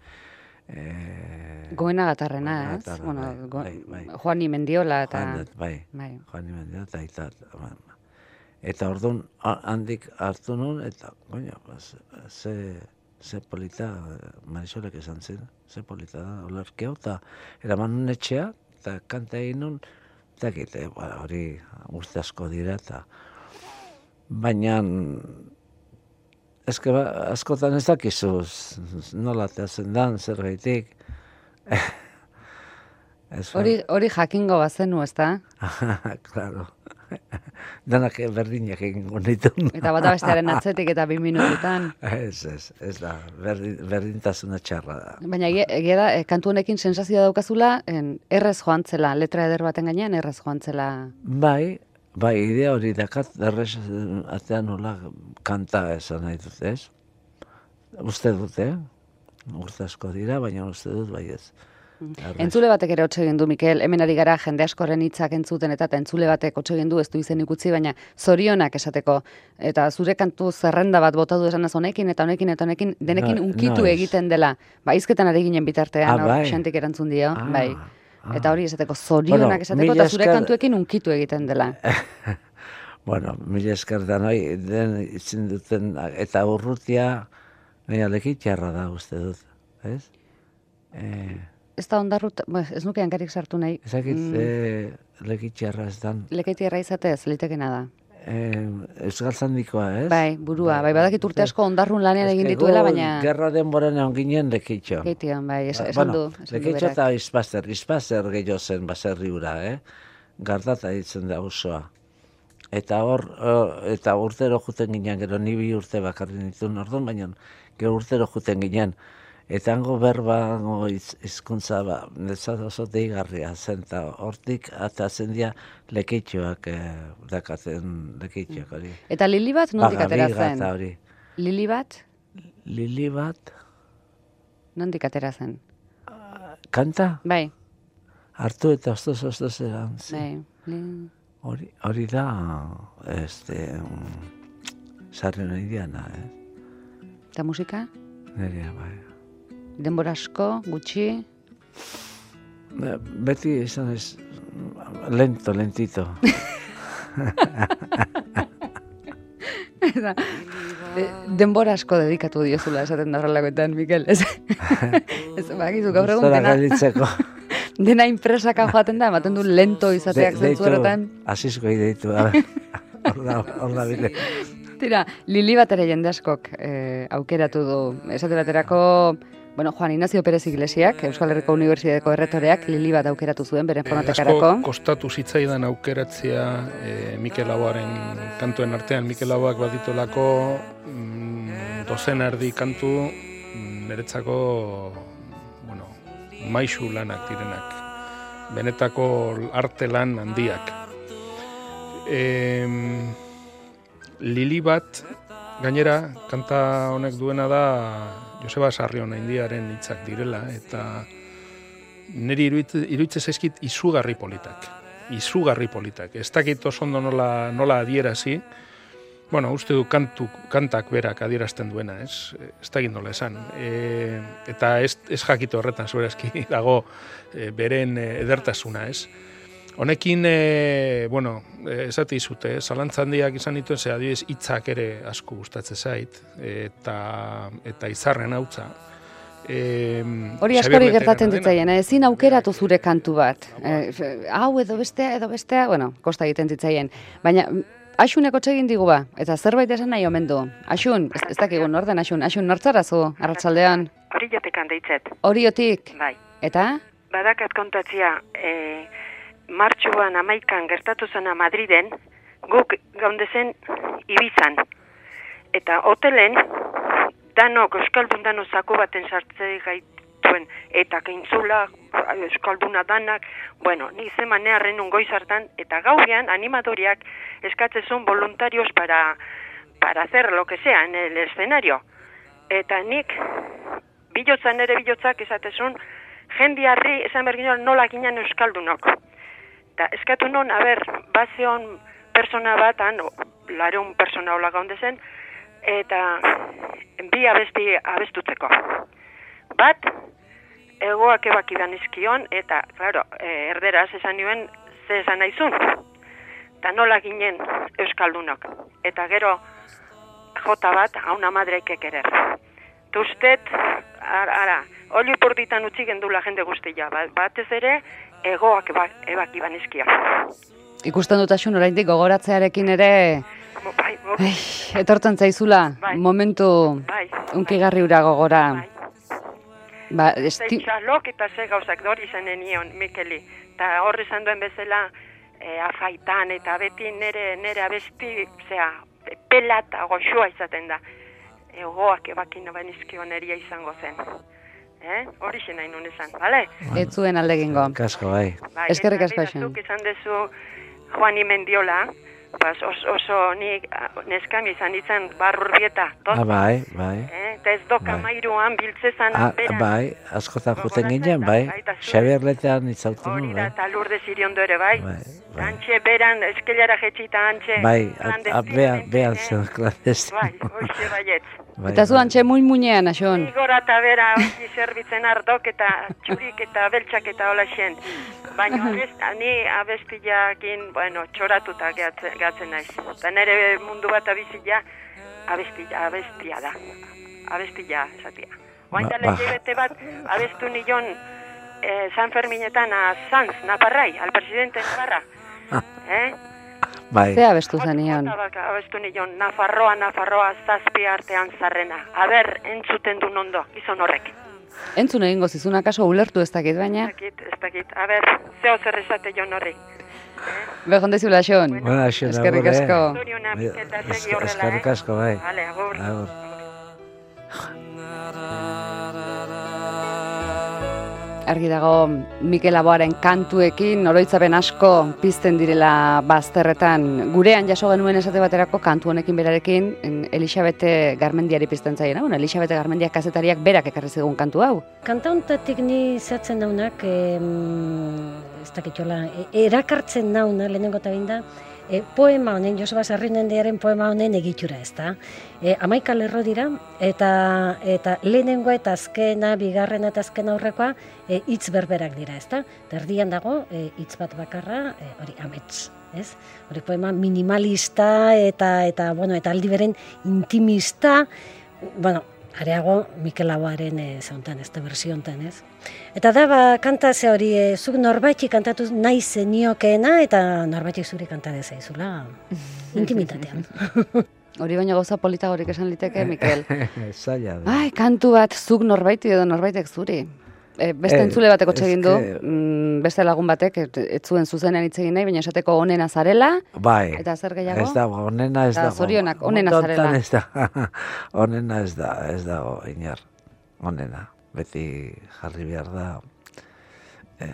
e, Goena gatarrena, ez? Goenagartarra, Bueno, bai, go, bai, bai. Juani Mendiola eta... Juan, bai, Bai. Juan Imendio eta ba, Eta orduan ha- handik hartu nun, eta, goño, pues, ze, ze polita, eh, Marisolek esan zen, ze polita da, olerki hau, eta eraman nun etxea, eta kanta egin nun, eta egite, ba, hori urte asko dira, eta baina eske askotan ez dakizu nola teatzen dan, zer gaitik. Ez Hori, hori jakingo bazenu, ezta? claro. Danak berdinak egingo ditu. Eta bata bestearen atzetik eta bi minututan. Ez, ez, ez da, berdin, berdintasuna txarra da. Baina egia da, eh, kantu honekin sensazioa daukazula, en, errez joan zela, letra eder baten gainean errez joan zela. Bai, bai, idea hori dakat, errez eh, atean nola kanta esan nahi dut, ez? Uste dut, eh? Urte asko dira, baina uste dut, bai ez. Errez. Entzule batek ere hotxe du, Mikel, hemen ari gara jende askoren hitzak entzuten eta eta entzule batek hotxe du ez du izen ikutzi, baina zorionak esateko. Eta zure kantu zerrenda bat bota du esanaz honekin eta honekin eta honekin, denekin No- unkitu noiz. egiten dela. Ba, izketan ari ginen bitartean, Ah, bai. erantzun dio, Ah, bai. Eta hori esateko zorionak Bueno, esateko eta zure esker- kantuekin unkitu egiten dela. Bueno, mila esker da noi, den itzen duten, eta urrutia, nire lekitxarra da uste dut, ez? Eh, Ez da ondarrut, ez nuke hankarik sartu nahi. ezakit, Mm, eh, lekitxarra ez dan. Lekeitierra izatez, litekena da. Eh, Euskal Zandikoa, ez? Bai, burua, bai, badakit urte asko ondarrun lanean egin dituela, baina... Gerra denboran egon ginen lekitxo. Keitian, bai, es, Ba- esan bueno, du. Esan du lekitxo berak. eta izpazer, izpazer gehiago zen baserri ura, eh? Gardata ditzen da osoa. Eta hor- eta urtero juten ginen, gero ni bi urte bakarri nituen orduan, baina gero urtero juten ginen. Eta hango berba, hizkuntza ba, netzat oso deigarria zen, eta hortik atatzen dira lekitxoak, eh, dakaten lekitxoak hori. Eta lili bat nondik atera zen? hori. Lili bat Lili bat, nondik atera zen? kanta, Bai, hartu eta ostos ostos eran. bai. li- Hori, hori da, este, mm, sarri nahi diana, eh? Eta musika? Nerea, bai. Denbora asko, gutxi? Be- Beti izan ez, lento, lentito. Eta, eh, denbora asko dedikatu diozula esaten da horrelakoetan, Mikel. Ez, ez bakizu, gaur egun dena, gelditzeko. dena impresaka joaten da, ematen du lento izateak De- zentzu horretan. Asizko deitu, a. Hor da, hor da bile. Tira, lili bat ere jende askok eh, aukeratu du. Esate baterako, bueno, Juan Ignacio Perez Iglesiak, Euskal Herriko Unibertsitateko erretoreak, lili bat aukeratu zuen, beren fonotekarako. asko kostatu zitzaidan aukeratzea e, Mikel Laboaren kantuen artean. Mikel Laboak baditolako mm, dozen erdi kantu mm, niretzako bueno, maixu lanak direnak. Benetako arte lan handiak. E, lili bat, gainera, kanta honek duena da Joseba Sarrion indiaren hitzak direla, eta niri iruditzen zaizkit izugarri politak. Izugarri politak. Ez dakit oso ondo nola, nola adierazi, bueno, uste du kantu, kantak berak adierazten duena, ez? Ez dakit nola esan. E, eta ez, ez jakito horretan zuerazki dago e, beren e, edertasuna, ez? Honekin, e, bueno, e, esate izute, eh? zalantza handiak izan dituen, ze adibidez hitzak ere asko gustatzen zait, eta, eta izarren hautza. E, Hori askori gertatzen ditzaien, eh? ezin aukeratu zure kantu bat. Eh, hau edo bestea, edo bestea, bueno, kosta egiten zitzaien. Baina, mm, Axuneko txegin digu ba, eta zerbait esan nahi omen du. Axun, ez, ez dakigun orden Axun, Axun nortzarazu, arratsaldean. Hori jotik handeitzet. Oriotik. Bai. Eta? Badakat kontatzia, e, martxuan amaikan gertatu zena Madriden, guk gaundezen Ibizan. Eta hotelen, danok Euskaldun dano zaku baten sartze gaituen, eta keintzula, Euskalduna danak, bueno, ni zeman neharren un goiz hartan, eta gauean animadoriak eskatzezun voluntarios para, para hacer lo que sea en el escenario. Eta nik, bilotzan ere bilotzak esatezun, jendiarri esan berginoan nola ginen euskaldunok. Eta eskatu non, a ber, bazeon persona bat, han, lareun persona hola gaunde zen, eta bi abesti abestutzeko. Bat, egoak ebakidan izkion, eta, claro, e, erderaz esan nioen, ze esan naizun. Eta nola ginen euskaldunok. Eta gero, jota bat, hauna madreike kerer. Tustet, ara, ara oli porditan utzi gendula jende guztia, ba- batez ere, egoak eba, ebaki banizkia. Ikusten dut Axun oraindik gogoratzearekin ere Bo- Bai, bo- Ai, etortzen zaizula Bai. momentu Bai. unkigarri ura gogora. Ba, Ze esti... txalok eta ze gauzak dori izanen nion, Mikeli. Ta horri esan duen bezala, e, afaitan eta beti nere, nere abesti, zea, pela eta goxua izaten da. Egoak ebakin banizkio neria izango zen. Eh? Hori nahi nun esan, bale? Ez zuen alde egingo. Kasko, bai. Bai, Eskerrik asko. Zuk izan dezu Juani Mendiola, bas, oso, oso nik ah, neskami izan ditzen barrurbieta, Ah, bai, bai. Eh, ez doka Bai. mairuan biltzezan Ah, beran. bai, askotan juten ginen, bai. Xabier letean itzauten Hori da, bai. eta lurde ziriondo ere, bai. Bai, Antxe beran, eskelara jetxita antxe. Bai, clandestino, behan, behan zen, klandestino. Bai, hoxe baietz. Bai, Eta zu bai. antxe muin muinean, Axun. Igora eta bera, hori zerbitzen ardok eta txurik eta beltxak eta hola xen. Baina ni abestiakin, bueno, txoratuta gehatzen naiz. Eta nire mundu bat abizia, abestia, abestia da. Abestia, esatia. Oain Ba- ba- bat, abestu nion eh, San Ferminetan a Sanz, Naparrai, al presidente Navarra. Eh? Bai. Ze abestu zenion. Abestu nion, Nafarroa, Nafarroa, zazpi artean zarrena. Aber, entzuten du nondo, gizon horrek. Entzun egingo zizuna kaso ulertu ez dakit, baina. Ez dakit, ez dakit. Aber, zeo zer esate jon horri. Behon dezula, Axun. Bueno, axen, Eskerrik eh? asko. Horrela, Eskerrik eh? asko, bai. Vale, agur. Agur. Argi dago Mikel Aboaren kantuekin oroitzapen asko pizten direla bazterretan. Gurean jaso genuen esate baterako kantu honekin berarekin Elisabete Garmendiari pizten zaien. Bueno, Elisabete Garmendiak kazetariak berak ekarri zigun kantu hau. Kanta honetatik ni zehatzen daunak, em, ez dakitxola, e, erakartzen dauna, lehenengo eta binda, e, poema honen, Joseba Sarrinendearen poema honen egitura ez da. E, amaika lerro dira, eta, eta lehenengoa eta azkena, bigarrena eta azkena aurrekoa, e, hitz berberak dira, ez da. Terdian dago, e, hitz bat bakarra, e, hori amets, ez? Hori poema minimalista eta, eta, bueno, eta aldi beren intimista, bueno, areago Mikel Laboaren e, zauntan, ez da bersio hontan, ez? Eta da, ba, kanta ze hori, e, zuk norbaitxi kantatu nahi zeniokeena, eta norbaitxi zuri kanta dezaizula intimitatean. Hori baina gauza politagorik esan liteke, Mikel. Zaila da. Ai, kantu bat zuk norbaiti edo norbaitek zuri. E, beste Eh, entzule bateko egin du, mm, beste lagun batek, ez zuen zuzenean hitz egin nahi, baina esateko onena zarela, Bai. Eta zer gehiago? Ez dago, onena ez dago. zorionak, onena Mundu honetan zarela. Ez da, onena ez da, ez dago, inar. Onena. Beti jarri behar da. Eh,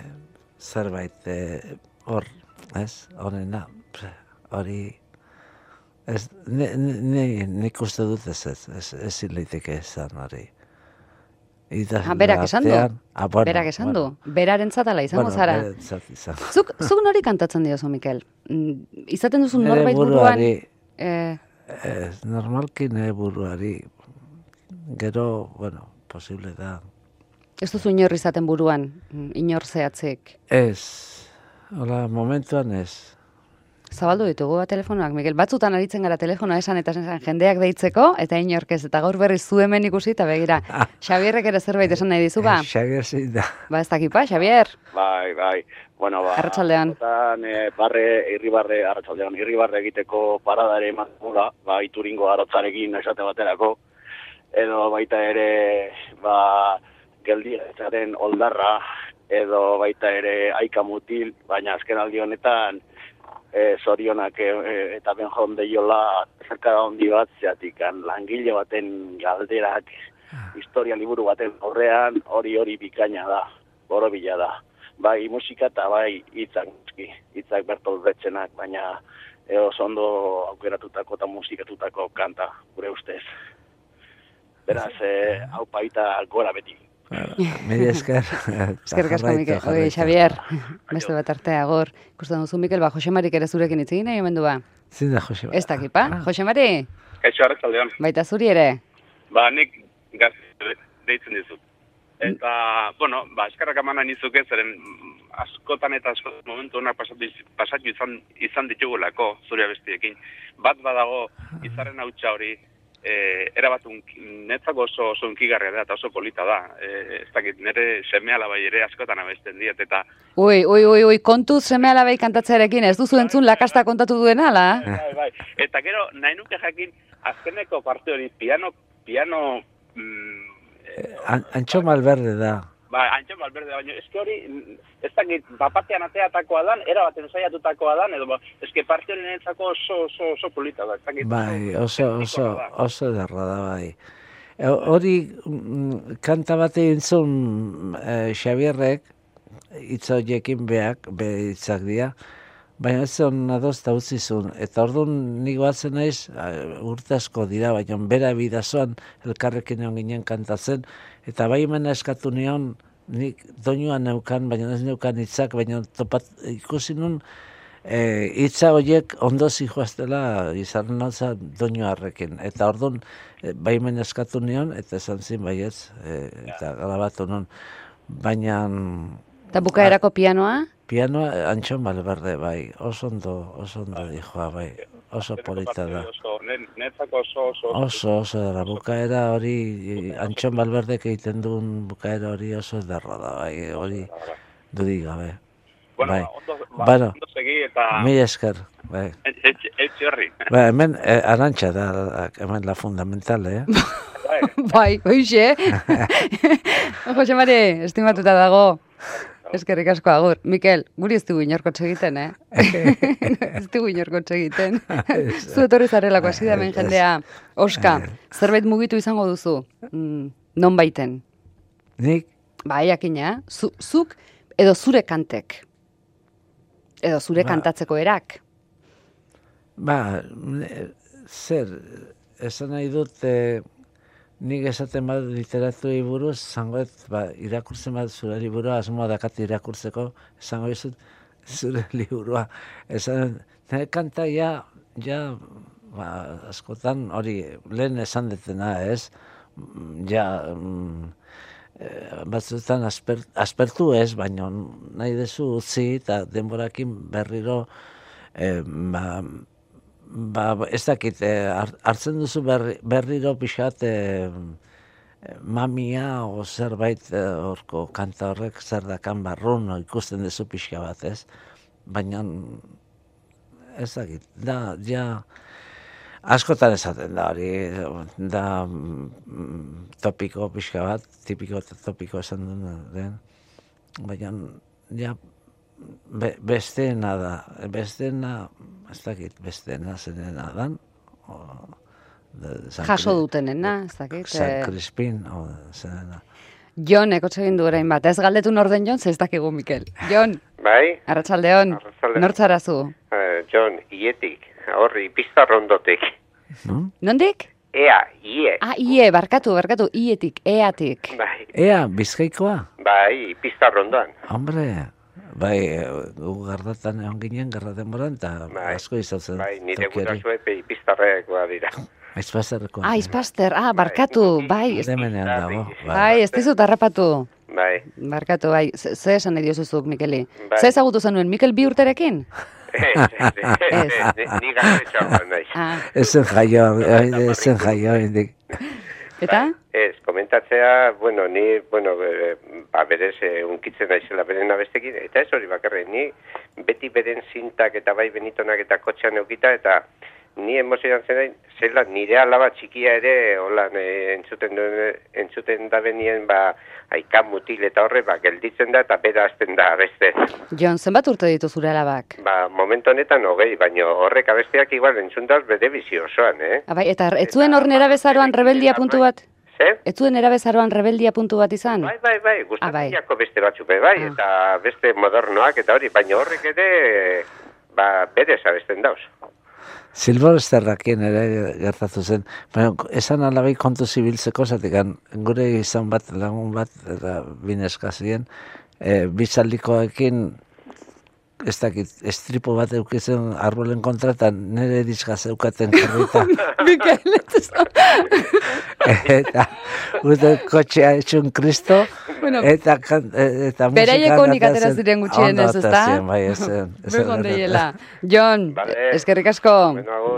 zerbait eh, hor, ez? Onena. Hori... Ez, ne, ne, nik uste dut ez ez, ez, ez leiteke esan hori. Idazle Ah, berak esan du. Ah, bueno, berak esan bueno. du. Beraren zatala izango Bueno, zara. berentzat izan. Zuk, zuk nori kantatzen diozu, Mikel? Mm, Izaten duzu Nere norbait buruan... buruari- Eh, Ez, normalki nire buruari, gero, bueno, posible da. ez duzu inor izaten buruan, mm, inor zehatzik. Ez, hola, momentuan ez. Zabaldu ditugu bat telefonoak, Mikel. Batzutan aritzen gara telefonoa esan eta esan jendeak deitzeko, eta inork ez, eta gaur berriz zu hemen ikusi, eta begira, Xabierrek ere zerbait esan nahi dizu, ba? Xabier zein da. Ba, ez dakipa, Xabier. Bai, bai. Bueno, ba, Arratsaldean. askotan, eh, barre, irribarre, arratsaldean, irribarre egiteko paradare eman gula, ba, ituringo arotzarekin esate baterako, edo baita ere, ba, geldiaren oldarra, edo baita ere aika mutil, baina azken aldi honetan, e, zorionak e, e, eta ben jonde jola zerkara handi bat, zeatik langile baten galderak, historia liburu baten aurrean, hori hori bikaina da, borobila da. Bai musika eta bai hitzak, hitzak Bertolt Brechtzenak, baina e, oso ondo aukeratutako eta musikatutako kanta, gure ustez. Beraz, e, hau paita gora beti. Mila esker. Eskerrik asko, Mikel. Oi, Xabier, beste bat artea gor. Ikusten duzu, Mikel, ba, Josemarik ere zurekin hitz egin nahi omen du ba. Zin da, Jose. Ez dakipa, Josemari, Kaixo arratsaldean. baita zuri ere. Ba, nik gazte deitzen dizut. Eta, bueno, ba, eskarrak eman nahi nizuke, zeren mm, askotan eta askotan momentu honak pasatu, pasatu izan, izan ditugulako zure bestiekin. Bat badago izarren hautsa hori, e, erabat unki- netzako oso, oso unkigarria da eta oso polita da. E, ez dakit, nire seme alabai ere askotan abesten diet, eta Ui, ui, ui, ui, kontu seme alabai kantatzearekin, ez duzu entzun lakasta kontatu duen ala? bai, bai. Eta gero, nahi nuke jakin, azkeneko parte hori, piano, piano, mm, An, Antxo Malberde da. Ba, antxo balberde, baina eske hori, ez dakit, bapatean ateatakoa dan, era baten saiatutakoa dan, edo, ba, eske parte hori niretzako oso, oso, oso polita da, ez dakit. Bai, oso, oso, oso derra da, bai. E, Hori mm, kanta bat egin zuen e, Xabierrek, hitz horiekin beak, be hitzak dira, baina ez zuen adoz da utzi zuen. Eta orduan nik batzen naiz, a, urte asko dira, baina bera bidazoan elkarrekin egon ginen kantatzen, eta bai hemen eskatu nion, nik doinuan neukan, baina ez neukan hitzak, baina topat, ikusi nun, e, hitza horiek ondo zijoaztela izan nauza doinu harrekin. Eta orduan, e, baimen eskatu nion, eta esan zin baietz, e, eta grabatu nun. Baina Eta bukaerako pianoa? pianoa eh, Antxon Malberde, bai, oso ondo, oso ondo dijoa, bai, oso polita da. Oso, oso, oso, Oso, oso bukaera hori, eh, Antxon Balberdek egiten duen bukaera hori oso derra da, bai, hori dudik gabe. Bueno, bai. ba, ondo, ba, bueno, ondo segi eta... mila esker, bai. Etxe, etxe horri. Ba, hemen, eh, arantxa da, hemen la fundamentale, eh? bai, hoixe. Jose Mari, estimatuta dago. Eskerrik asko agur. Mikel, guri ez dugu inorkotxe egiten, eh? ez dugu inorkotxe egiten. Zu etorri zarelako hasi da jendea. Oska, zerbait mugitu izango duzu? Mm, non baiten? Nik? Bai, jakina, zu, zuk edo zure kantek. Edo zure Ba. kantatzeko erak. Ba, zer, esan nahi dut, e, nik esaten bat literatuei buruz, zangoet, ba, irakurtzen bat zure liburua, asmoa dakat irakurtzeko, esango dizut, zure liburua. Esan, nire kanta ja, ja, ba, askotan hori, lehen esan detena, ez? Mm, Ja, mm, eh, batzuetan asper, aspertu ez, baina nahi dezu utzi eta denborakin berriro eh, ba, ba, ez dakit, eh, har- hartzen duzu berri, berriro pixat eh, mamia o zerbait horko kanta horrek zer dakan barrun o ikusten duzu pixka bat, ez? Baina ez dakit, da, ja, Askotan esaten da hori, da mm, topiko pixka bat, tipiko topiko esan duen den. Baina, ja, be, besteena da, besteena, ez dakit, besteena zenena dan, o, de, San Jaso dutenena, ez dakit. San eh, Crispin, o, zenena. Jon, ekotxe egin du orain bat. Ez galdetu norden Jon, ez dakigu, Mikel. Jon, Bai, arratsaldeon. Arratsaldeon. Nortzarazu. eh, John, ietik, horri, pizarrondotik. Nondik? Ea, ie, Ah, ie, barkatu, barkatu, ietik, eatik. bai, Ea, bizkaikoa? bai, pizarrondoan. Hombre, bai, eh, gu gardatan egon ginen, garra denboran, eta asko izan zen Bai, nire pe pizarrekoa dira. Aizpazerrekoa. Ah, izpaster, ah, barkatu, bai. ez- Hemenean dago. Bai, ez dizut harrapatu. Bai. Barkatu, bai. Ze esan nahi diozuzuk, Mikeli? Bai. Ze ezagutu zenuen, Mikel bi urterekin? Ni gaztetxoa naiz. Ah, Ezen jaio, eh, ezen jaio, indik. Eta? Ez, komentatzea, bueno, ni, bueno, e, ba, berez, e, unkitzen naizela beren abestekin, eta ez hori bakarrik, ni beti beren zintak eta bai benitonak eta kotxean eukita, eta ni emozioan zen zela nire alaba txikia ere, holan, e, entzuten, duen, entzuten da benien, ba, aikan mutil eta horre, ba, gelditzen da eta bera hasten da beste. Jon, zenbat urte ditu zure alabak? Ba, momentu honetan hogei, baino horrek abesteak igual entzundaz bere bizi osoan, eh? Ah, bai, eta ez zuen hor nerabezaroan rebeldia puntu bat? Zer? Ez zuen nerabezaroan rebeldia puntu bat izan? Bai, bai, bai, Ah, bai. gustatzen beste batzuk bai, eta beste modernoak eta hori, baina horrek ere, ba, bere abesten dauz. Silvesterrakien ere gertatu zen. Baina, esan alabai kontu zibiltzeko, zatik, gure izan bat, lagun bat, eta bineska ziren, e, bitzaldikoekin, ez dakit, estripo bat eukizen arbolen kontra, eta nire diska zeukaten jarrita. Mikel, eta gute kotxea etxun kristo, Bueno, eta, kan- e- eta musika Beraiek onik atera ziren ezta? atera ziren, Bai, gertatu. deiela. Jon, eskerrik asko.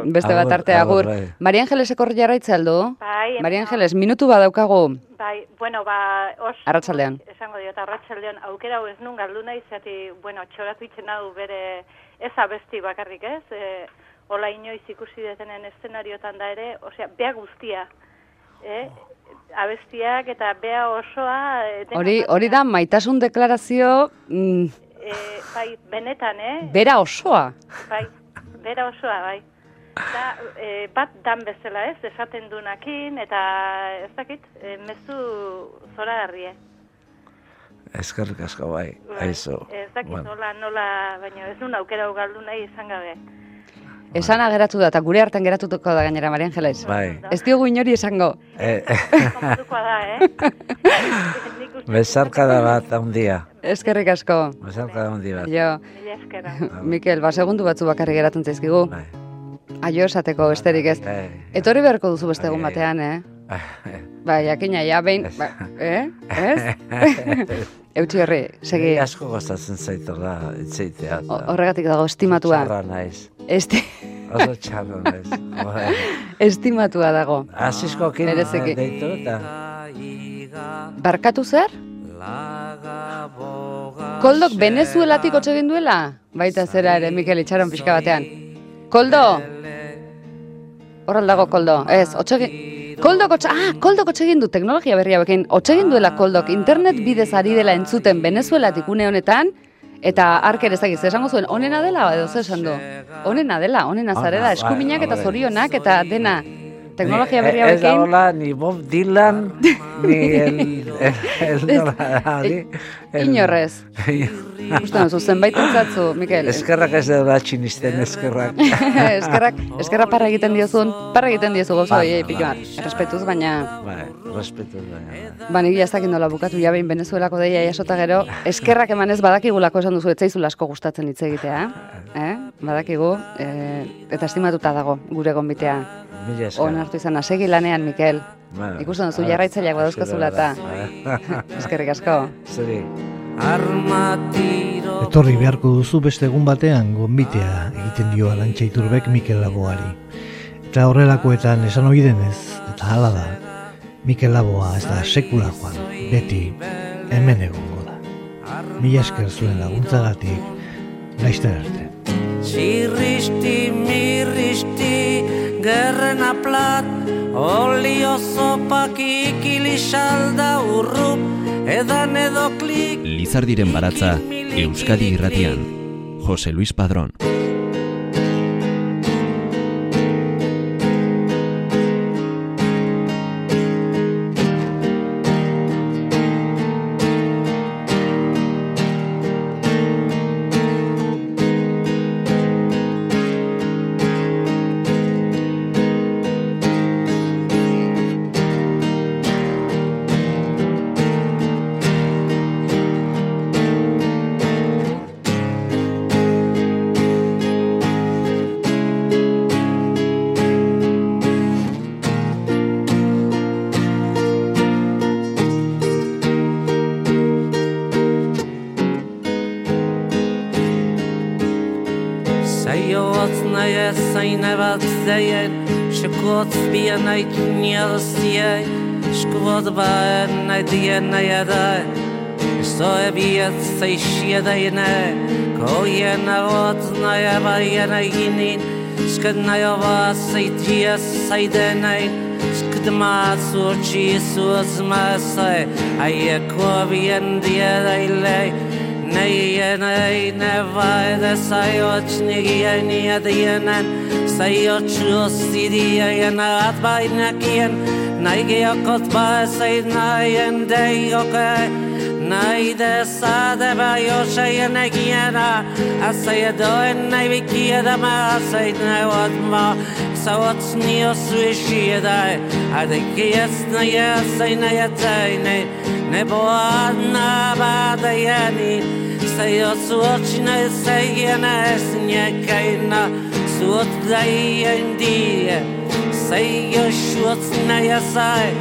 Beste bat Agur, arte, agur, agur. bai. Maria Angelesek hor jarraitza aldu? Bai, Maria Angeles, minutu bat daukagu. Bai, bueno, ba, os... Arratsaldean. Esango diot, arratsaldean aukera hau ez nun galdu nahi, zati, bueno, txoratu itzen hau bere ez abesti bakarrik ez, e, hola inoiz ikusi detenen eszenariotan da ere, osea, bea guztia, eh? Abestiak eta bea osoa... e, dena Hori, hori da maitasun deklarazio mm, E, bai, benetan, eh? bera osoa. Bai, bera osoa, bai. Da, e, bat dan bezala ez, esaten dunakin, eta ez dakit, e, mezu zora garrie. Eskerrik asko bai, aizu. Ez dakit Bueno. nola, nola, baina ez duen aukera hau galdu nahi izan gabe. Esana geratu da, eta gure hartan geratutuko da gainera, Maria Angeles. Bai. Ez diogu inori esango. Eh, Komodukoa da, eh? Besarka da bat handia. Eskerrik asko. Besarka da handi bat. Jo. Mikel, ba, segundu batzu bakarrik geratzen zaizkigu. Aio esateko besterik ez. Bai. Etorri beharko duzu beste egun batean, eh? Ba, jakina, ja, behin, ba, eh? Ez? Eutxi horri, segi. Asko gostatzen zaitorra itzeitea. O- Horregatik dago estimatua. Txarra naiz. Esti... Oso txarra naiz. Bai. Estimatua dago. Asiskokin Bereziki. deitu eta... Barkatu zer? Koldok Venezuelatik hotxe egin duela? Baita zera ere, Mikel itxaron pixka batean. Koldo! Horral dago Koldo, ez, hotxe egin... Koldok hotxe, ah, Koldok hotxe egin du teknologia berria bekin. Hotxe egin duela Koldok internet bidez ari dela entzuten Venezuelatik une honetan, eta arker ezagiz, esango zuen, onena dela, edo ze esan du? Onena dela, onena zarela, Ona, eskuminak bai, eta hombre. zorionak eta dena. Teknologia Ni- berria Ez da hola, ni Bob Dylan, ni el... el, el, el- Inorrez. Uste duzu, zenbait entzatzu, Mikel. Eskerrak ez da txinisten eskerrak. eskerrak, eskerra parra egiten diozun, parra egiten diozu gauza Bai, horiei bai. pilo bat. Errespetuz, baina, Bai, respetu baina. ba, niri ez dakit nola bukatu jabein Venezuelako deia jasota gero, eskerrak emanez badakigulako esan duzu, etzaizula asko gustatzen hitz egitea, eh? Badakigu, eh, eta estimatuta dago gure gonbitea. Mila esker. Onartu izan, segi lanean, Mikel. Bueno, Ikusten duzu, jarraitzaileak badauzkazula eta. Eskerrik asko. Zuri. Etorri beharko duzu beste egun batean gonbitea egiten dio Alantxa Iturbek Mikel Laboari. Eta horrelakoetan esan ohi denez, eta hala da, Mikel Laboa ez da sekula joan, beti hemen egongo da. Mila esker zuen laguntzagatik, laizter arte. Txirristi, mirristi, gerra a plat Olio zopak ikili salda urrup Edan edo klik Lizardiren baratza Euskadi irratian. Jose Luis Padrón diena yada so ebiet sei shieda yene ko yena ot na ya ba yena yinin skad na ya va sei tia sei de nei skad ma so chi so az ma sai ay ko bien dia dai le nei yena ne va de sai och ni yeni ad yena sai och si dia yena at ba na kien Nei ge akot ba sei nei en dei oke Nei de sa de ba yo sei en giena a sei do en nei vi kia da ma sei nei wat ma sa wat ni o swishi dai a de kies na ya sei na ya tai nei ne bo ba da yani sei o suoch na sei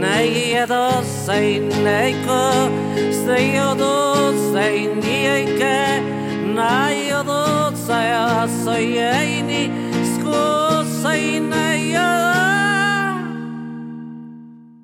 na es nye kaina suot dai en die sei yo shuts na ya